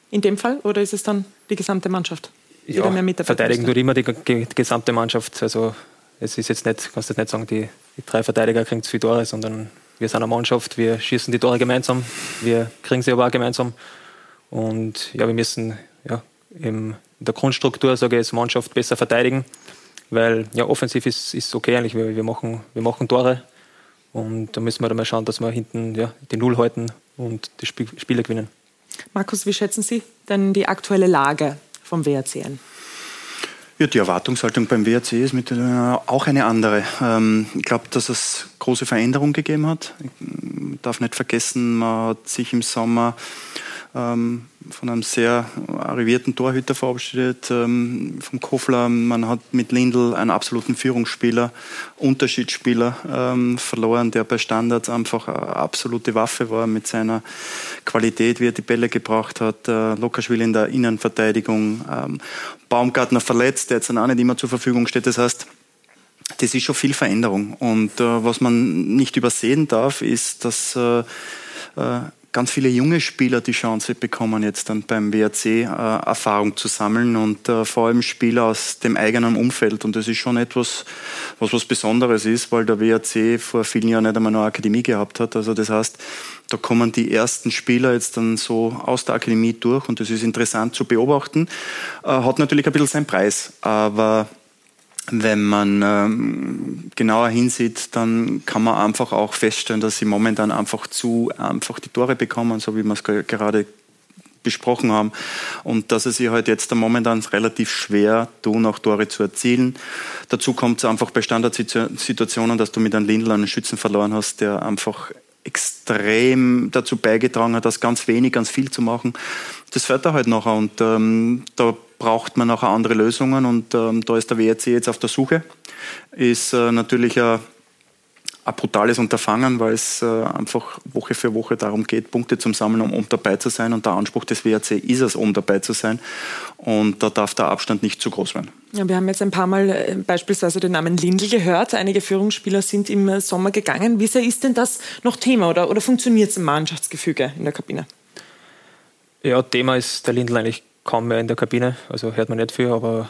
in dem Fall oder ist es dann die gesamte Mannschaft? Ja, verteidigen tut immer die, die, gesamte Mannschaft. Also es ist jetzt nicht, kannst du nicht sagen, die, die drei Verteidiger kriegen zu viele Tore, sondern wir sind eine Mannschaft, wir schießen die Tore gemeinsam, wir kriegen sie aber auch gemeinsam. Und ja, wir müssen ja, in der Grundstruktur, sage ich, als Mannschaft besser verteidigen, weil ja, offensiv ist, ist okay eigentlich, wir, wir, machen, wir machen Tore und da müssen wir dann mal schauen, dass wir hinten ja, die Null halten und die Spiele gewinnen. Markus, wie schätzen Sie denn die aktuelle Lage vom WRC ein? Ja, die Erwartungshaltung beim WRC ist mit, äh, auch eine andere. Ähm, ich glaube, dass es große Veränderungen gegeben hat. Ich darf nicht vergessen, man hat sich im Sommer ähm, von einem sehr arrivierten Torhüter verabschiedet, ähm, vom Kofler. Man hat mit Lindl einen absoluten Führungsspieler, Unterschiedsspieler ähm, verloren, der bei Standards einfach eine absolute Waffe war mit seiner Qualität, wie er die Bälle gebracht hat. Äh, Lockerschwil in der Innenverteidigung, ähm, Baumgartner verletzt, der jetzt dann auch nicht immer zur Verfügung steht. Das heißt, das ist schon viel Veränderung. Und äh, was man nicht übersehen darf, ist, dass äh, äh ganz viele junge Spieler die Chance bekommen, jetzt dann beim WRC äh, Erfahrung zu sammeln und äh, vor allem Spieler aus dem eigenen Umfeld. Und das ist schon etwas, was was Besonderes ist, weil der WRC vor vielen Jahren nicht einmal eine Akademie gehabt hat. Also das heißt, da kommen die ersten Spieler jetzt dann so aus der Akademie durch und das ist interessant zu beobachten. Äh, hat natürlich ein bisschen seinen Preis, aber wenn man ähm, genauer hinsieht, dann kann man einfach auch feststellen, dass sie momentan einfach zu einfach die Tore bekommen, so wie wir es gerade besprochen haben. Und dass es sie halt jetzt momentan relativ schwer tun, auch Tore zu erzielen. Dazu kommt es einfach bei Standardsituationen, dass du mit einem Lindl einen Schützen verloren hast, der einfach extrem dazu beigetragen hat, das ganz wenig, ganz viel zu machen. Das fällt da halt nachher und ähm, da braucht man nachher andere Lösungen und ähm, da ist der WRC jetzt auf der Suche. Ist äh, natürlich ein, ein, brutales Unterfangen, weil es äh, einfach Woche für Woche darum geht, Punkte zu sammeln, um, um, dabei zu sein. Und der Anspruch des WRC ist es, um dabei zu sein. Und da darf der Abstand nicht zu groß werden. Ja, wir haben jetzt ein paar Mal äh, beispielsweise den Namen Lindl gehört. Einige Führungsspieler sind im äh, Sommer gegangen. Wie sehr ist denn das noch Thema oder, oder funktioniert es im Mannschaftsgefüge in der Kabine? Ja, Thema ist der Lindl eigentlich kaum mehr in der Kabine, also hört man nicht viel, aber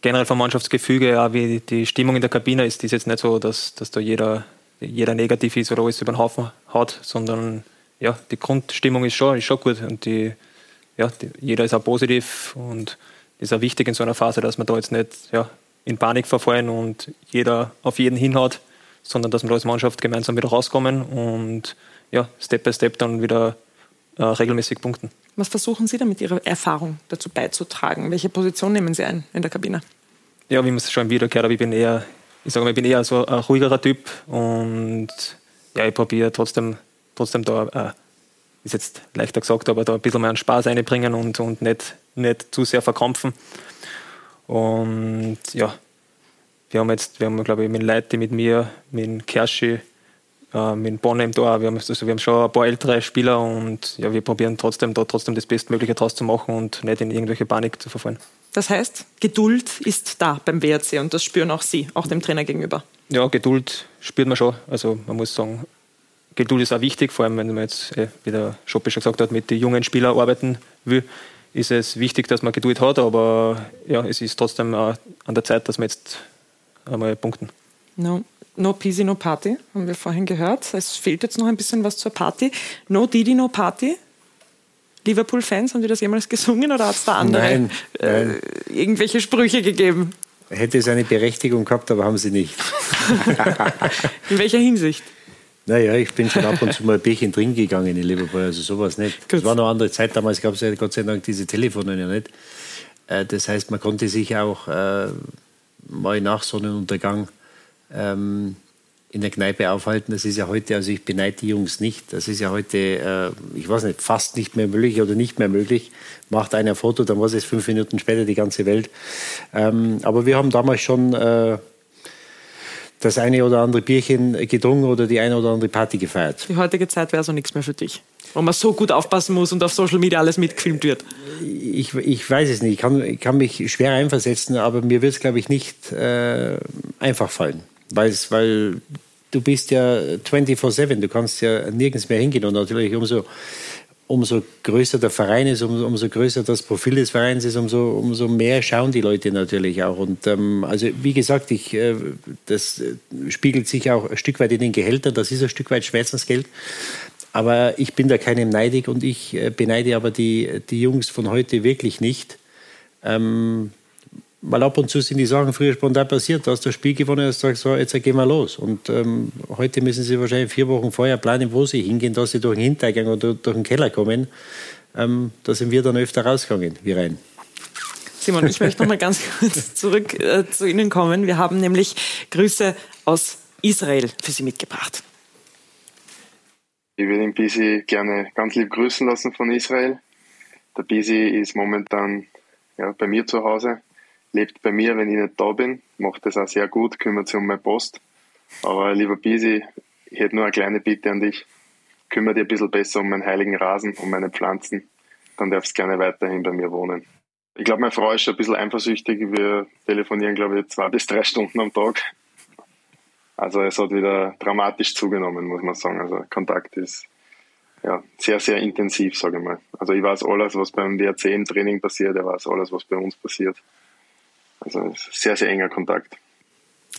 generell vom Mannschaftsgefüge, auch wie die Stimmung in der Kabine ist, ist jetzt nicht so, dass, dass da jeder, jeder negativ ist oder alles über den Haufen hat, sondern ja, die Grundstimmung ist schon, ist schon gut und die, ja, die, jeder ist auch positiv und ist auch wichtig in so einer Phase, dass man da jetzt nicht ja, in Panik verfallen und jeder auf jeden hinhaut, sondern dass wir als Mannschaft gemeinsam wieder rauskommen und ja, Step by Step dann wieder äh, regelmäßig punkten. Was versuchen Sie da mit Ihrer Erfahrung dazu beizutragen? Welche Position nehmen Sie ein in der Kabine? Ja, wie man es schon wieder gehört habe, ich bin eher, ich sage mal, ich bin eher so ein ruhigerer Typ und ja, ich probiere trotzdem, trotzdem da, äh, ist jetzt leichter gesagt, aber da ein bisschen mehr einen Spaß einbringen und, und nicht, nicht zu sehr verkrampfen. Und ja, wir haben jetzt, wir haben, glaube ich, mit Leuten, die mit mir, mit Kerschi, äh, mit Bonne im Tor, wir haben, also wir haben schon ein paar ältere Spieler und ja, wir probieren trotzdem da trotzdem das Bestmögliche draus zu machen und nicht in irgendwelche Panik zu verfallen. Das heißt, Geduld ist da beim WRC und das spüren auch Sie, auch dem Trainer gegenüber. Ja, Geduld spürt man schon. Also man muss sagen, Geduld ist auch wichtig, vor allem wenn man jetzt, äh, wie der Schoppi schon gesagt hat, mit den jungen Spielern arbeiten will, ist es wichtig, dass man Geduld hat, aber ja, es ist trotzdem an der Zeit, dass wir jetzt einmal punkten. No, no Peasy, no Party, haben wir vorhin gehört. Es fehlt jetzt noch ein bisschen was zur Party. No Didi, no Party. Liverpool-Fans, haben die das jemals gesungen oder hat es da andere Nein, äh, nein. irgendwelche Sprüche gegeben? Hätte es eine Berechtigung gehabt, aber haben sie nicht. In welcher Hinsicht? Naja, ich bin schon ab und zu mal ein Bierchen trinken gegangen in Liverpool, also sowas nicht. Es war noch eine andere Zeit, damals gab es ja Gott sei Dank diese Telefone ja nicht. Äh, Das heißt, man konnte sich auch äh, mal nach Sonnenuntergang ähm, in der Kneipe aufhalten. Das ist ja heute, also ich beneide die Jungs nicht. Das ist ja heute, äh, ich weiß nicht, fast nicht mehr möglich oder nicht mehr möglich. Macht einer ein Foto, dann war es fünf Minuten später die ganze Welt. Ähm, aber wir haben damals schon äh, das eine oder andere Bierchen getrunken oder die eine oder andere Party gefeiert. Die heutige Zeit wäre so nichts mehr für dich. Wo man so gut aufpassen muss und auf Social Media alles mitgefilmt wird. Ich, ich weiß es nicht. Ich kann, ich kann mich schwer einversetzen, aber mir wird es, glaube ich, nicht äh, einfach fallen. Weil's, weil du bist ja 24-7, du kannst ja nirgends mehr hingehen. Und natürlich umso, umso größer der Verein ist, umso, umso größer das Profil des Vereins ist, umso, umso mehr schauen die Leute natürlich auch. Und ähm, also wie gesagt, ich, äh, das spiegelt sich auch ein Stück weit in den Gehältern. Das ist ein Stück weit Schmerzensgeld. Aber ich bin da keinem neidig und ich äh, beneide aber die, die Jungs von heute wirklich nicht. Ähm, weil ab und zu sind die Sachen früher spontan passiert. Du hast das Spiel gewonnen und sagst, so, jetzt gehen wir los. Und ähm, heute müssen sie wahrscheinlich vier Wochen vorher planen, wo sie hingehen, dass sie durch den Hintergang oder durch den Keller kommen. Ähm, da sind wir dann öfter rausgegangen, wie rein. Simon, ich möchte noch mal ganz kurz zurück äh, zu Ihnen kommen. Wir haben nämlich Grüße aus Israel für Sie mitgebracht. Ich würde den Bisi gerne ganz lieb grüßen lassen von Israel. Der Bisi ist momentan ja, bei mir zu Hause, lebt bei mir, wenn ich nicht da bin, macht das auch sehr gut, kümmert sich um meine Post. Aber lieber Bisi, ich hätte nur eine kleine Bitte an dich. Kümmere dich ein bisschen besser um meinen heiligen Rasen, um meine Pflanzen. Dann darfst du gerne weiterhin bei mir wohnen. Ich glaube, meine Frau ist schon ein bisschen eifersüchtig. Wir telefonieren, glaube ich, zwei bis drei Stunden am Tag. Also es hat wieder dramatisch zugenommen, muss man sagen. Also Kontakt ist ja sehr, sehr intensiv, sage ich mal. Also ich weiß alles, was beim WRC im Training passiert, er weiß alles, was bei uns passiert. Also sehr, sehr enger Kontakt.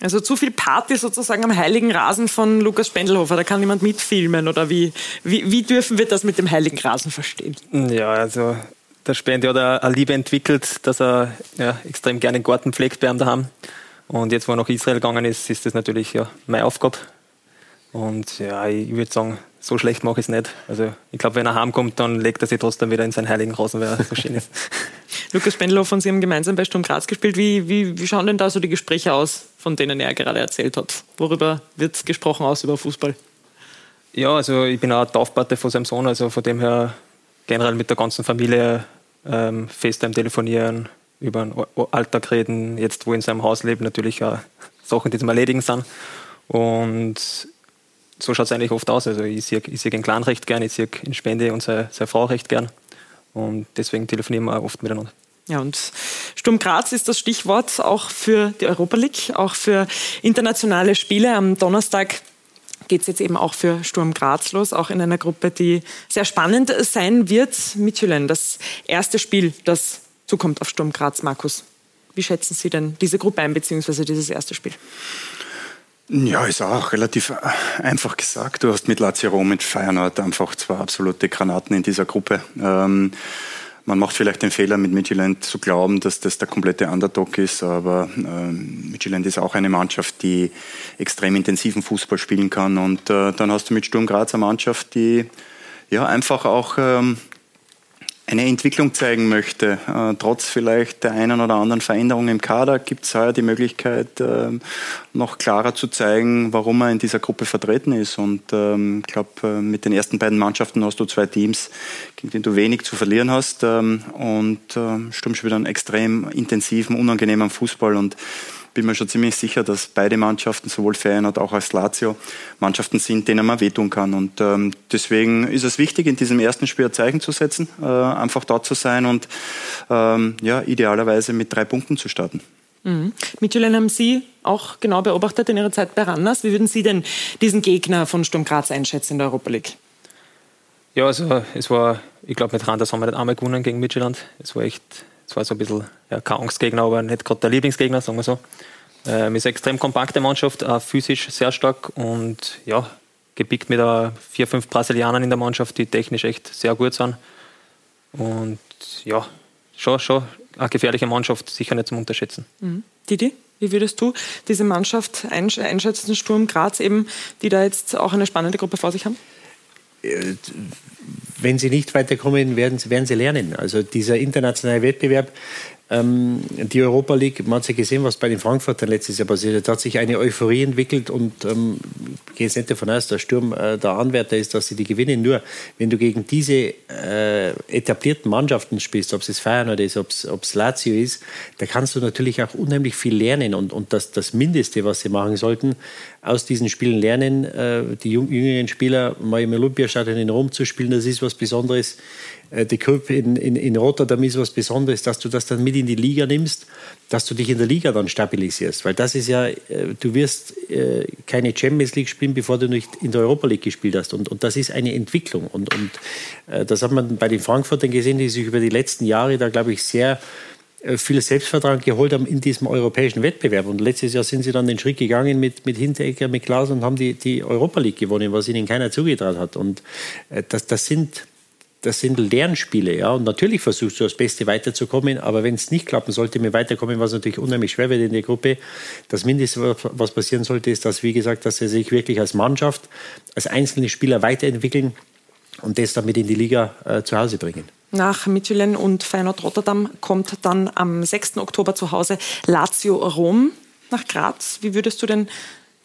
Also zu viel Party sozusagen am heiligen Rasen von Lukas Spendelhofer, da kann niemand mitfilmen oder wie, wie, wie dürfen wir das mit dem heiligen Rasen verstehen? Ja, also der Spendi hat eine Liebe entwickelt, dass er ja, extrem gerne den Garten pflegt bei ihm daheim. Und jetzt, wo er nach Israel gegangen ist, ist das natürlich ja, meine Aufgabe. Und ja, ich würde sagen, so schlecht mache ich es nicht. Also ich glaube, wenn er heimkommt, dann legt er sich trotzdem wieder in seinen heiligen Rasen, weil er so schön ist. Lukas Spendelhofer und Sie haben gemeinsam bei Sturm Graz gespielt. Wie, wie, wie schauen denn da so die Gespräche aus, von denen er gerade erzählt hat? Worüber wird gesprochen aus über Fußball? Ja, also ich bin auch Taufpate von seinem Sohn, also von dem her generell mit der ganzen Familie ähm, FaceTime telefonieren, über den Alltag reden, jetzt wo in seinem Haus lebt, natürlich auch Sachen, die zum Erledigen sind. Und so schaut es eigentlich oft aus. Also ich sehe, ich sehe den Clan recht gern, ich sehe in Spende und seine, seine Frau recht gern. Und deswegen telefonieren wir auch oft miteinander. Ja, und Sturm Graz ist das Stichwort auch für die Europa League, auch für internationale Spiele. Am Donnerstag geht es jetzt eben auch für Sturm Graz los, auch in einer Gruppe, die sehr spannend sein wird. Michelin, das erste Spiel, das zukommt auf Sturm Graz, Markus. Wie schätzen Sie denn diese Gruppe ein, beziehungsweise dieses erste Spiel? Ja, ist auch relativ äh, einfach gesagt. Du hast mit Lazio Rom, mit Feyenoord einfach zwei absolute Granaten in dieser Gruppe. Ähm, man macht vielleicht den Fehler, mit Midtjylland zu glauben, dass das der komplette Underdog ist, aber äh, Midtjylland ist auch eine Mannschaft, die extrem intensiven Fußball spielen kann. Und äh, dann hast du mit Sturm Graz eine Mannschaft, die ja einfach auch ähm, eine Entwicklung zeigen möchte. Äh, trotz vielleicht der einen oder anderen Veränderung im Kader gibt es heuer die Möglichkeit, äh, noch klarer zu zeigen, warum er in dieser Gruppe vertreten ist. Und ähm, ich glaube, äh, mit den ersten beiden Mannschaften hast du zwei Teams, gegen die du wenig zu verlieren hast. Ähm, und ähm, Sturm spielt einen extrem intensiven, unangenehmen Fußball. Und bin mir schon ziemlich sicher, dass beide Mannschaften, sowohl Feyenoord auch als Lazio, Mannschaften sind, denen man wehtun kann. Und ähm, deswegen ist es wichtig, in diesem ersten Spiel ein Zeichen zu setzen, äh, einfach dort zu sein und ähm, ja, idealerweise mit drei Punkten zu starten. Mhm. Mitchell, haben Sie auch genau beobachtet in Ihrer Zeit bei Randers. Wie würden Sie denn diesen Gegner von Sturm Graz einschätzen in der Europa League? Ja, also es war, ich glaube, mit Randers haben wir nicht einmal gewonnen gegen Midtjylland. Es war echt es war so ein bisschen ja, kein Angstgegner, aber nicht gerade der Lieblingsgegner, sagen wir so. Ähm, ist eine extrem kompakte Mannschaft, auch physisch sehr stark und ja, gepickt mit vier, fünf Brasilianern in der Mannschaft, die technisch echt sehr gut sind. Und ja, schon, schon eine gefährliche Mannschaft, sicher nicht zum Unterschätzen. Mhm. Didi, wie würdest du diese Mannschaft einschätzen, Sturm Graz eben, die da jetzt auch eine spannende Gruppe vor sich haben? Wenn sie nicht weiterkommen, werden, werden sie lernen. Also dieser internationale Wettbewerb, ähm, die Europa League, man hat ja gesehen, was bei den Frankfurtern letztes Jahr passiert ist. Da hat sich eine Euphorie entwickelt und ähm, gehe jetzt nicht davon aus, dass Sturm äh, der Anwärter ist, dass sie die gewinnen. Nur, wenn du gegen diese äh, etablierten Mannschaften spielst, ob es Feyenoord ist, ob es Lazio ist, da kannst du natürlich auch unheimlich viel lernen. Und, und das, das Mindeste, was sie machen sollten, aus diesen Spielen lernen, äh, die jüngeren Spieler mal im Olympiastadion in Rom zu spielen, das ist was Besonderes. Äh, die Cup in, in, in Rotterdam ist was Besonderes, dass du das dann mit in die Liga nimmst, dass du dich in der Liga dann stabilisierst. Weil das ist ja, äh, du wirst äh, keine Champions League spielen, bevor du nicht in der Europa League gespielt hast. Und, und das ist eine Entwicklung. Und, und das hat man bei den Frankfurtern gesehen, die sich über die letzten Jahre da, glaube ich, sehr viel Selbstvertrauen geholt haben in diesem europäischen Wettbewerb. Und letztes Jahr sind sie dann den Schritt gegangen mit, mit Hinteregger, mit Klaus und haben die, die Europa League gewonnen, was ihnen keiner zugetraut hat. Und das, das sind das sind Lernspiele, ja. Und natürlich versuchst du das Beste weiterzukommen, aber wenn es nicht klappen sollte mit Weiterkommen, was natürlich unheimlich schwer wird in der Gruppe, das Mindeste, was passieren sollte, ist, dass, wie gesagt, dass sie sich wirklich als Mannschaft, als einzelne Spieler weiterentwickeln und das damit in die Liga äh, zu Hause bringen. Nach Michelin und Feyenoord Rotterdam kommt dann am 6. Oktober zu Hause Lazio Rom nach Graz. Wie würdest du denn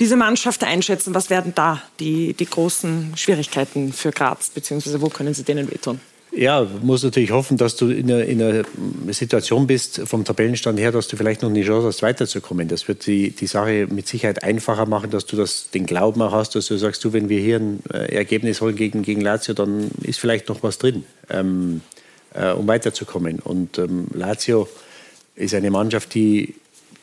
diese Mannschaft einschätzen? Was werden da die, die großen Schwierigkeiten für Graz, beziehungsweise wo können Sie denen wehtun? Ja, muss natürlich hoffen, dass du in einer, in einer, Situation bist, vom Tabellenstand her, dass du vielleicht noch eine Chance hast, weiterzukommen. Das wird die, die Sache mit Sicherheit einfacher machen, dass du das, den Glauben auch hast, dass du sagst, du, wenn wir hier ein äh, Ergebnis holen gegen, gegen Lazio, dann ist vielleicht noch was drin, ähm, äh, um weiterzukommen. Und ähm, Lazio ist eine Mannschaft, die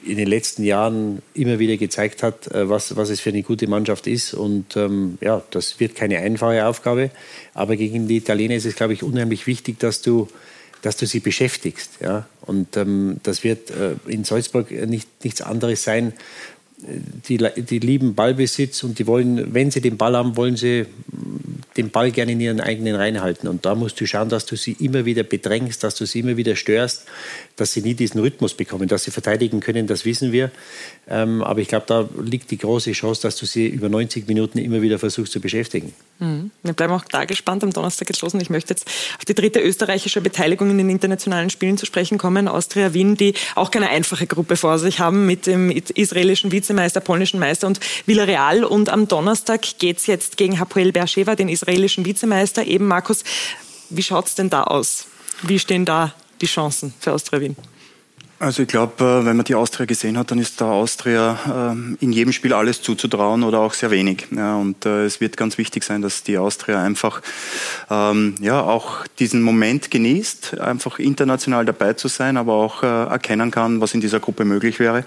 in den letzten Jahren immer wieder gezeigt hat, äh, was, was es für eine gute Mannschaft ist. Und ähm, ja, das wird keine einfache Aufgabe. Aber gegen die Italiener ist es, glaube ich, unheimlich wichtig, dass du, dass du sie beschäftigst. Ja? Und ähm, das wird äh, in Salzburg nicht, nichts anderes sein. Die, die lieben Ballbesitz und die wollen, wenn sie den Ball haben, wollen sie den Ball gerne in ihren eigenen Reihen halten. Und da musst du schauen, dass du sie immer wieder bedrängst, dass du sie immer wieder störst, dass sie nie diesen Rhythmus bekommen. Dass sie verteidigen können, das wissen wir. Ähm, aber ich glaube, da liegt die große Chance, dass du sie über 90 Minuten immer wieder versuchst zu beschäftigen. Mhm. Wir bleiben auch da gespannt. Am Donnerstag geht's los und ich möchte jetzt auf die dritte österreichische Beteiligung in den internationalen Spielen zu sprechen kommen. Austria Wien, die auch keine einfache Gruppe vor sich haben mit dem israelischen Vizemeister, polnischen Meister und Villarreal. Und am Donnerstag geht es jetzt gegen Hapoel Beersheva, den israelischen Vizemeister. Eben, Markus, wie schaut es denn da aus? Wie stehen da die Chancen für Austria Wien? Also ich glaube, äh, wenn man die Austria gesehen hat, dann ist der Austria ähm, in jedem Spiel alles zuzutrauen oder auch sehr wenig. Und äh, es wird ganz wichtig sein, dass die Austria einfach ähm, ja auch diesen Moment genießt, einfach international dabei zu sein, aber auch äh, erkennen kann, was in dieser Gruppe möglich wäre.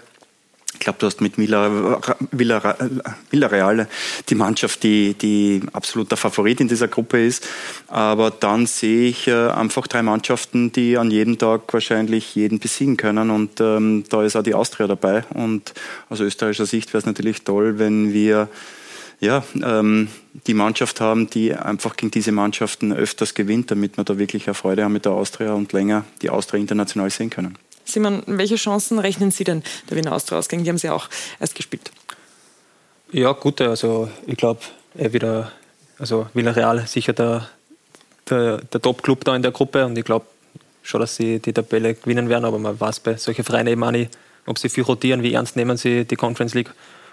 Ich glaube, du hast mit Villarreal die Mannschaft, die, die absoluter Favorit in dieser Gruppe ist. Aber dann sehe ich äh, einfach drei Mannschaften, die an jedem Tag wahrscheinlich jeden besiegen können. Und ähm, da ist auch die Austria dabei. Und aus österreichischer Sicht wäre es natürlich toll, wenn wir ja, ähm, die Mannschaft haben, die einfach gegen diese Mannschaften öfters gewinnt, damit wir da wirklich eine Freude haben mit der Austria und länger die Austria international sehen können. Simon, welche Chancen rechnen Sie denn der Wiener Austria aus? Die haben Sie auch erst gespielt. Ja, gute. Also ich glaube, wieder, also Villarreal sicher der, der, der Top-Club da in der Gruppe und ich glaube schon, dass sie die Tabelle gewinnen werden, aber man weiß bei solchen Vereinen eben auch nicht, ob sie viel rotieren, wie ernst nehmen sie die Conference League.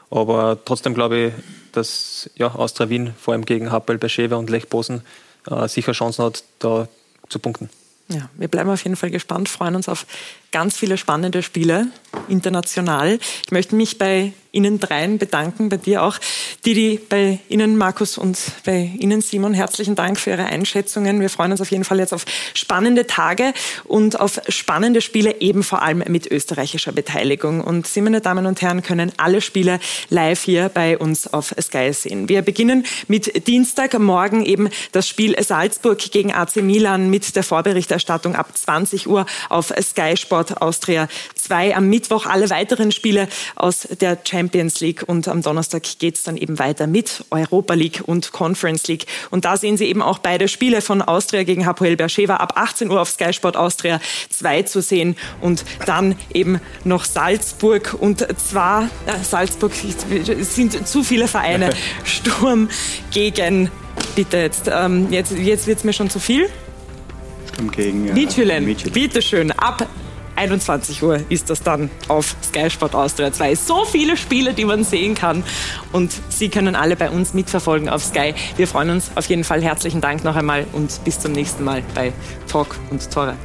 Aber trotzdem glaube ich, dass ja, Austria Wien vor allem gegen Happel, Beschewe und Lech Bosen äh, sicher Chancen hat, da zu punkten. Ja, wir bleiben auf jeden Fall gespannt, freuen uns auf ganz viele spannende Spiele international. Ich möchte mich bei Ihnen dreien bedanken, bei dir auch. Didi, bei Ihnen Markus und bei Ihnen Simon, herzlichen Dank für Ihre Einschätzungen. Wir freuen uns auf jeden Fall jetzt auf spannende Tage und auf spannende Spiele, eben vor allem mit österreichischer Beteiligung. Und Sie, meine Damen und Herren, können alle Spiele live hier bei uns auf Sky sehen. Wir beginnen mit Dienstagmorgen eben das Spiel Salzburg gegen AC Milan mit der Vorberichterstattung ab 20 Uhr auf Sky Sport Austria 2 am Mittwoch. Alle weiteren Spiele aus der Champions League. Und am Donnerstag geht es dann eben weiter mit Europa League und Conference League. Und da sehen Sie eben auch beide Spiele von Austria gegen Hapoel Beersheva ab 18 Uhr auf Sky Sport Austria 2 zu sehen. Und dann eben noch Salzburg. Und zwar äh, Salzburg es sind zu viele Vereine. Sturm gegen bitte jetzt ähm, jetzt jetzt wird's mir schon zu viel. Sturm gegen äh, Midtjylland. Bitte schön ab 21 Uhr ist das dann auf Sky Sport Austria 2. So viele Spiele, die man sehen kann. Und Sie können alle bei uns mitverfolgen auf Sky. Wir freuen uns auf jeden Fall. Herzlichen Dank noch einmal und bis zum nächsten Mal bei Talk und Tore.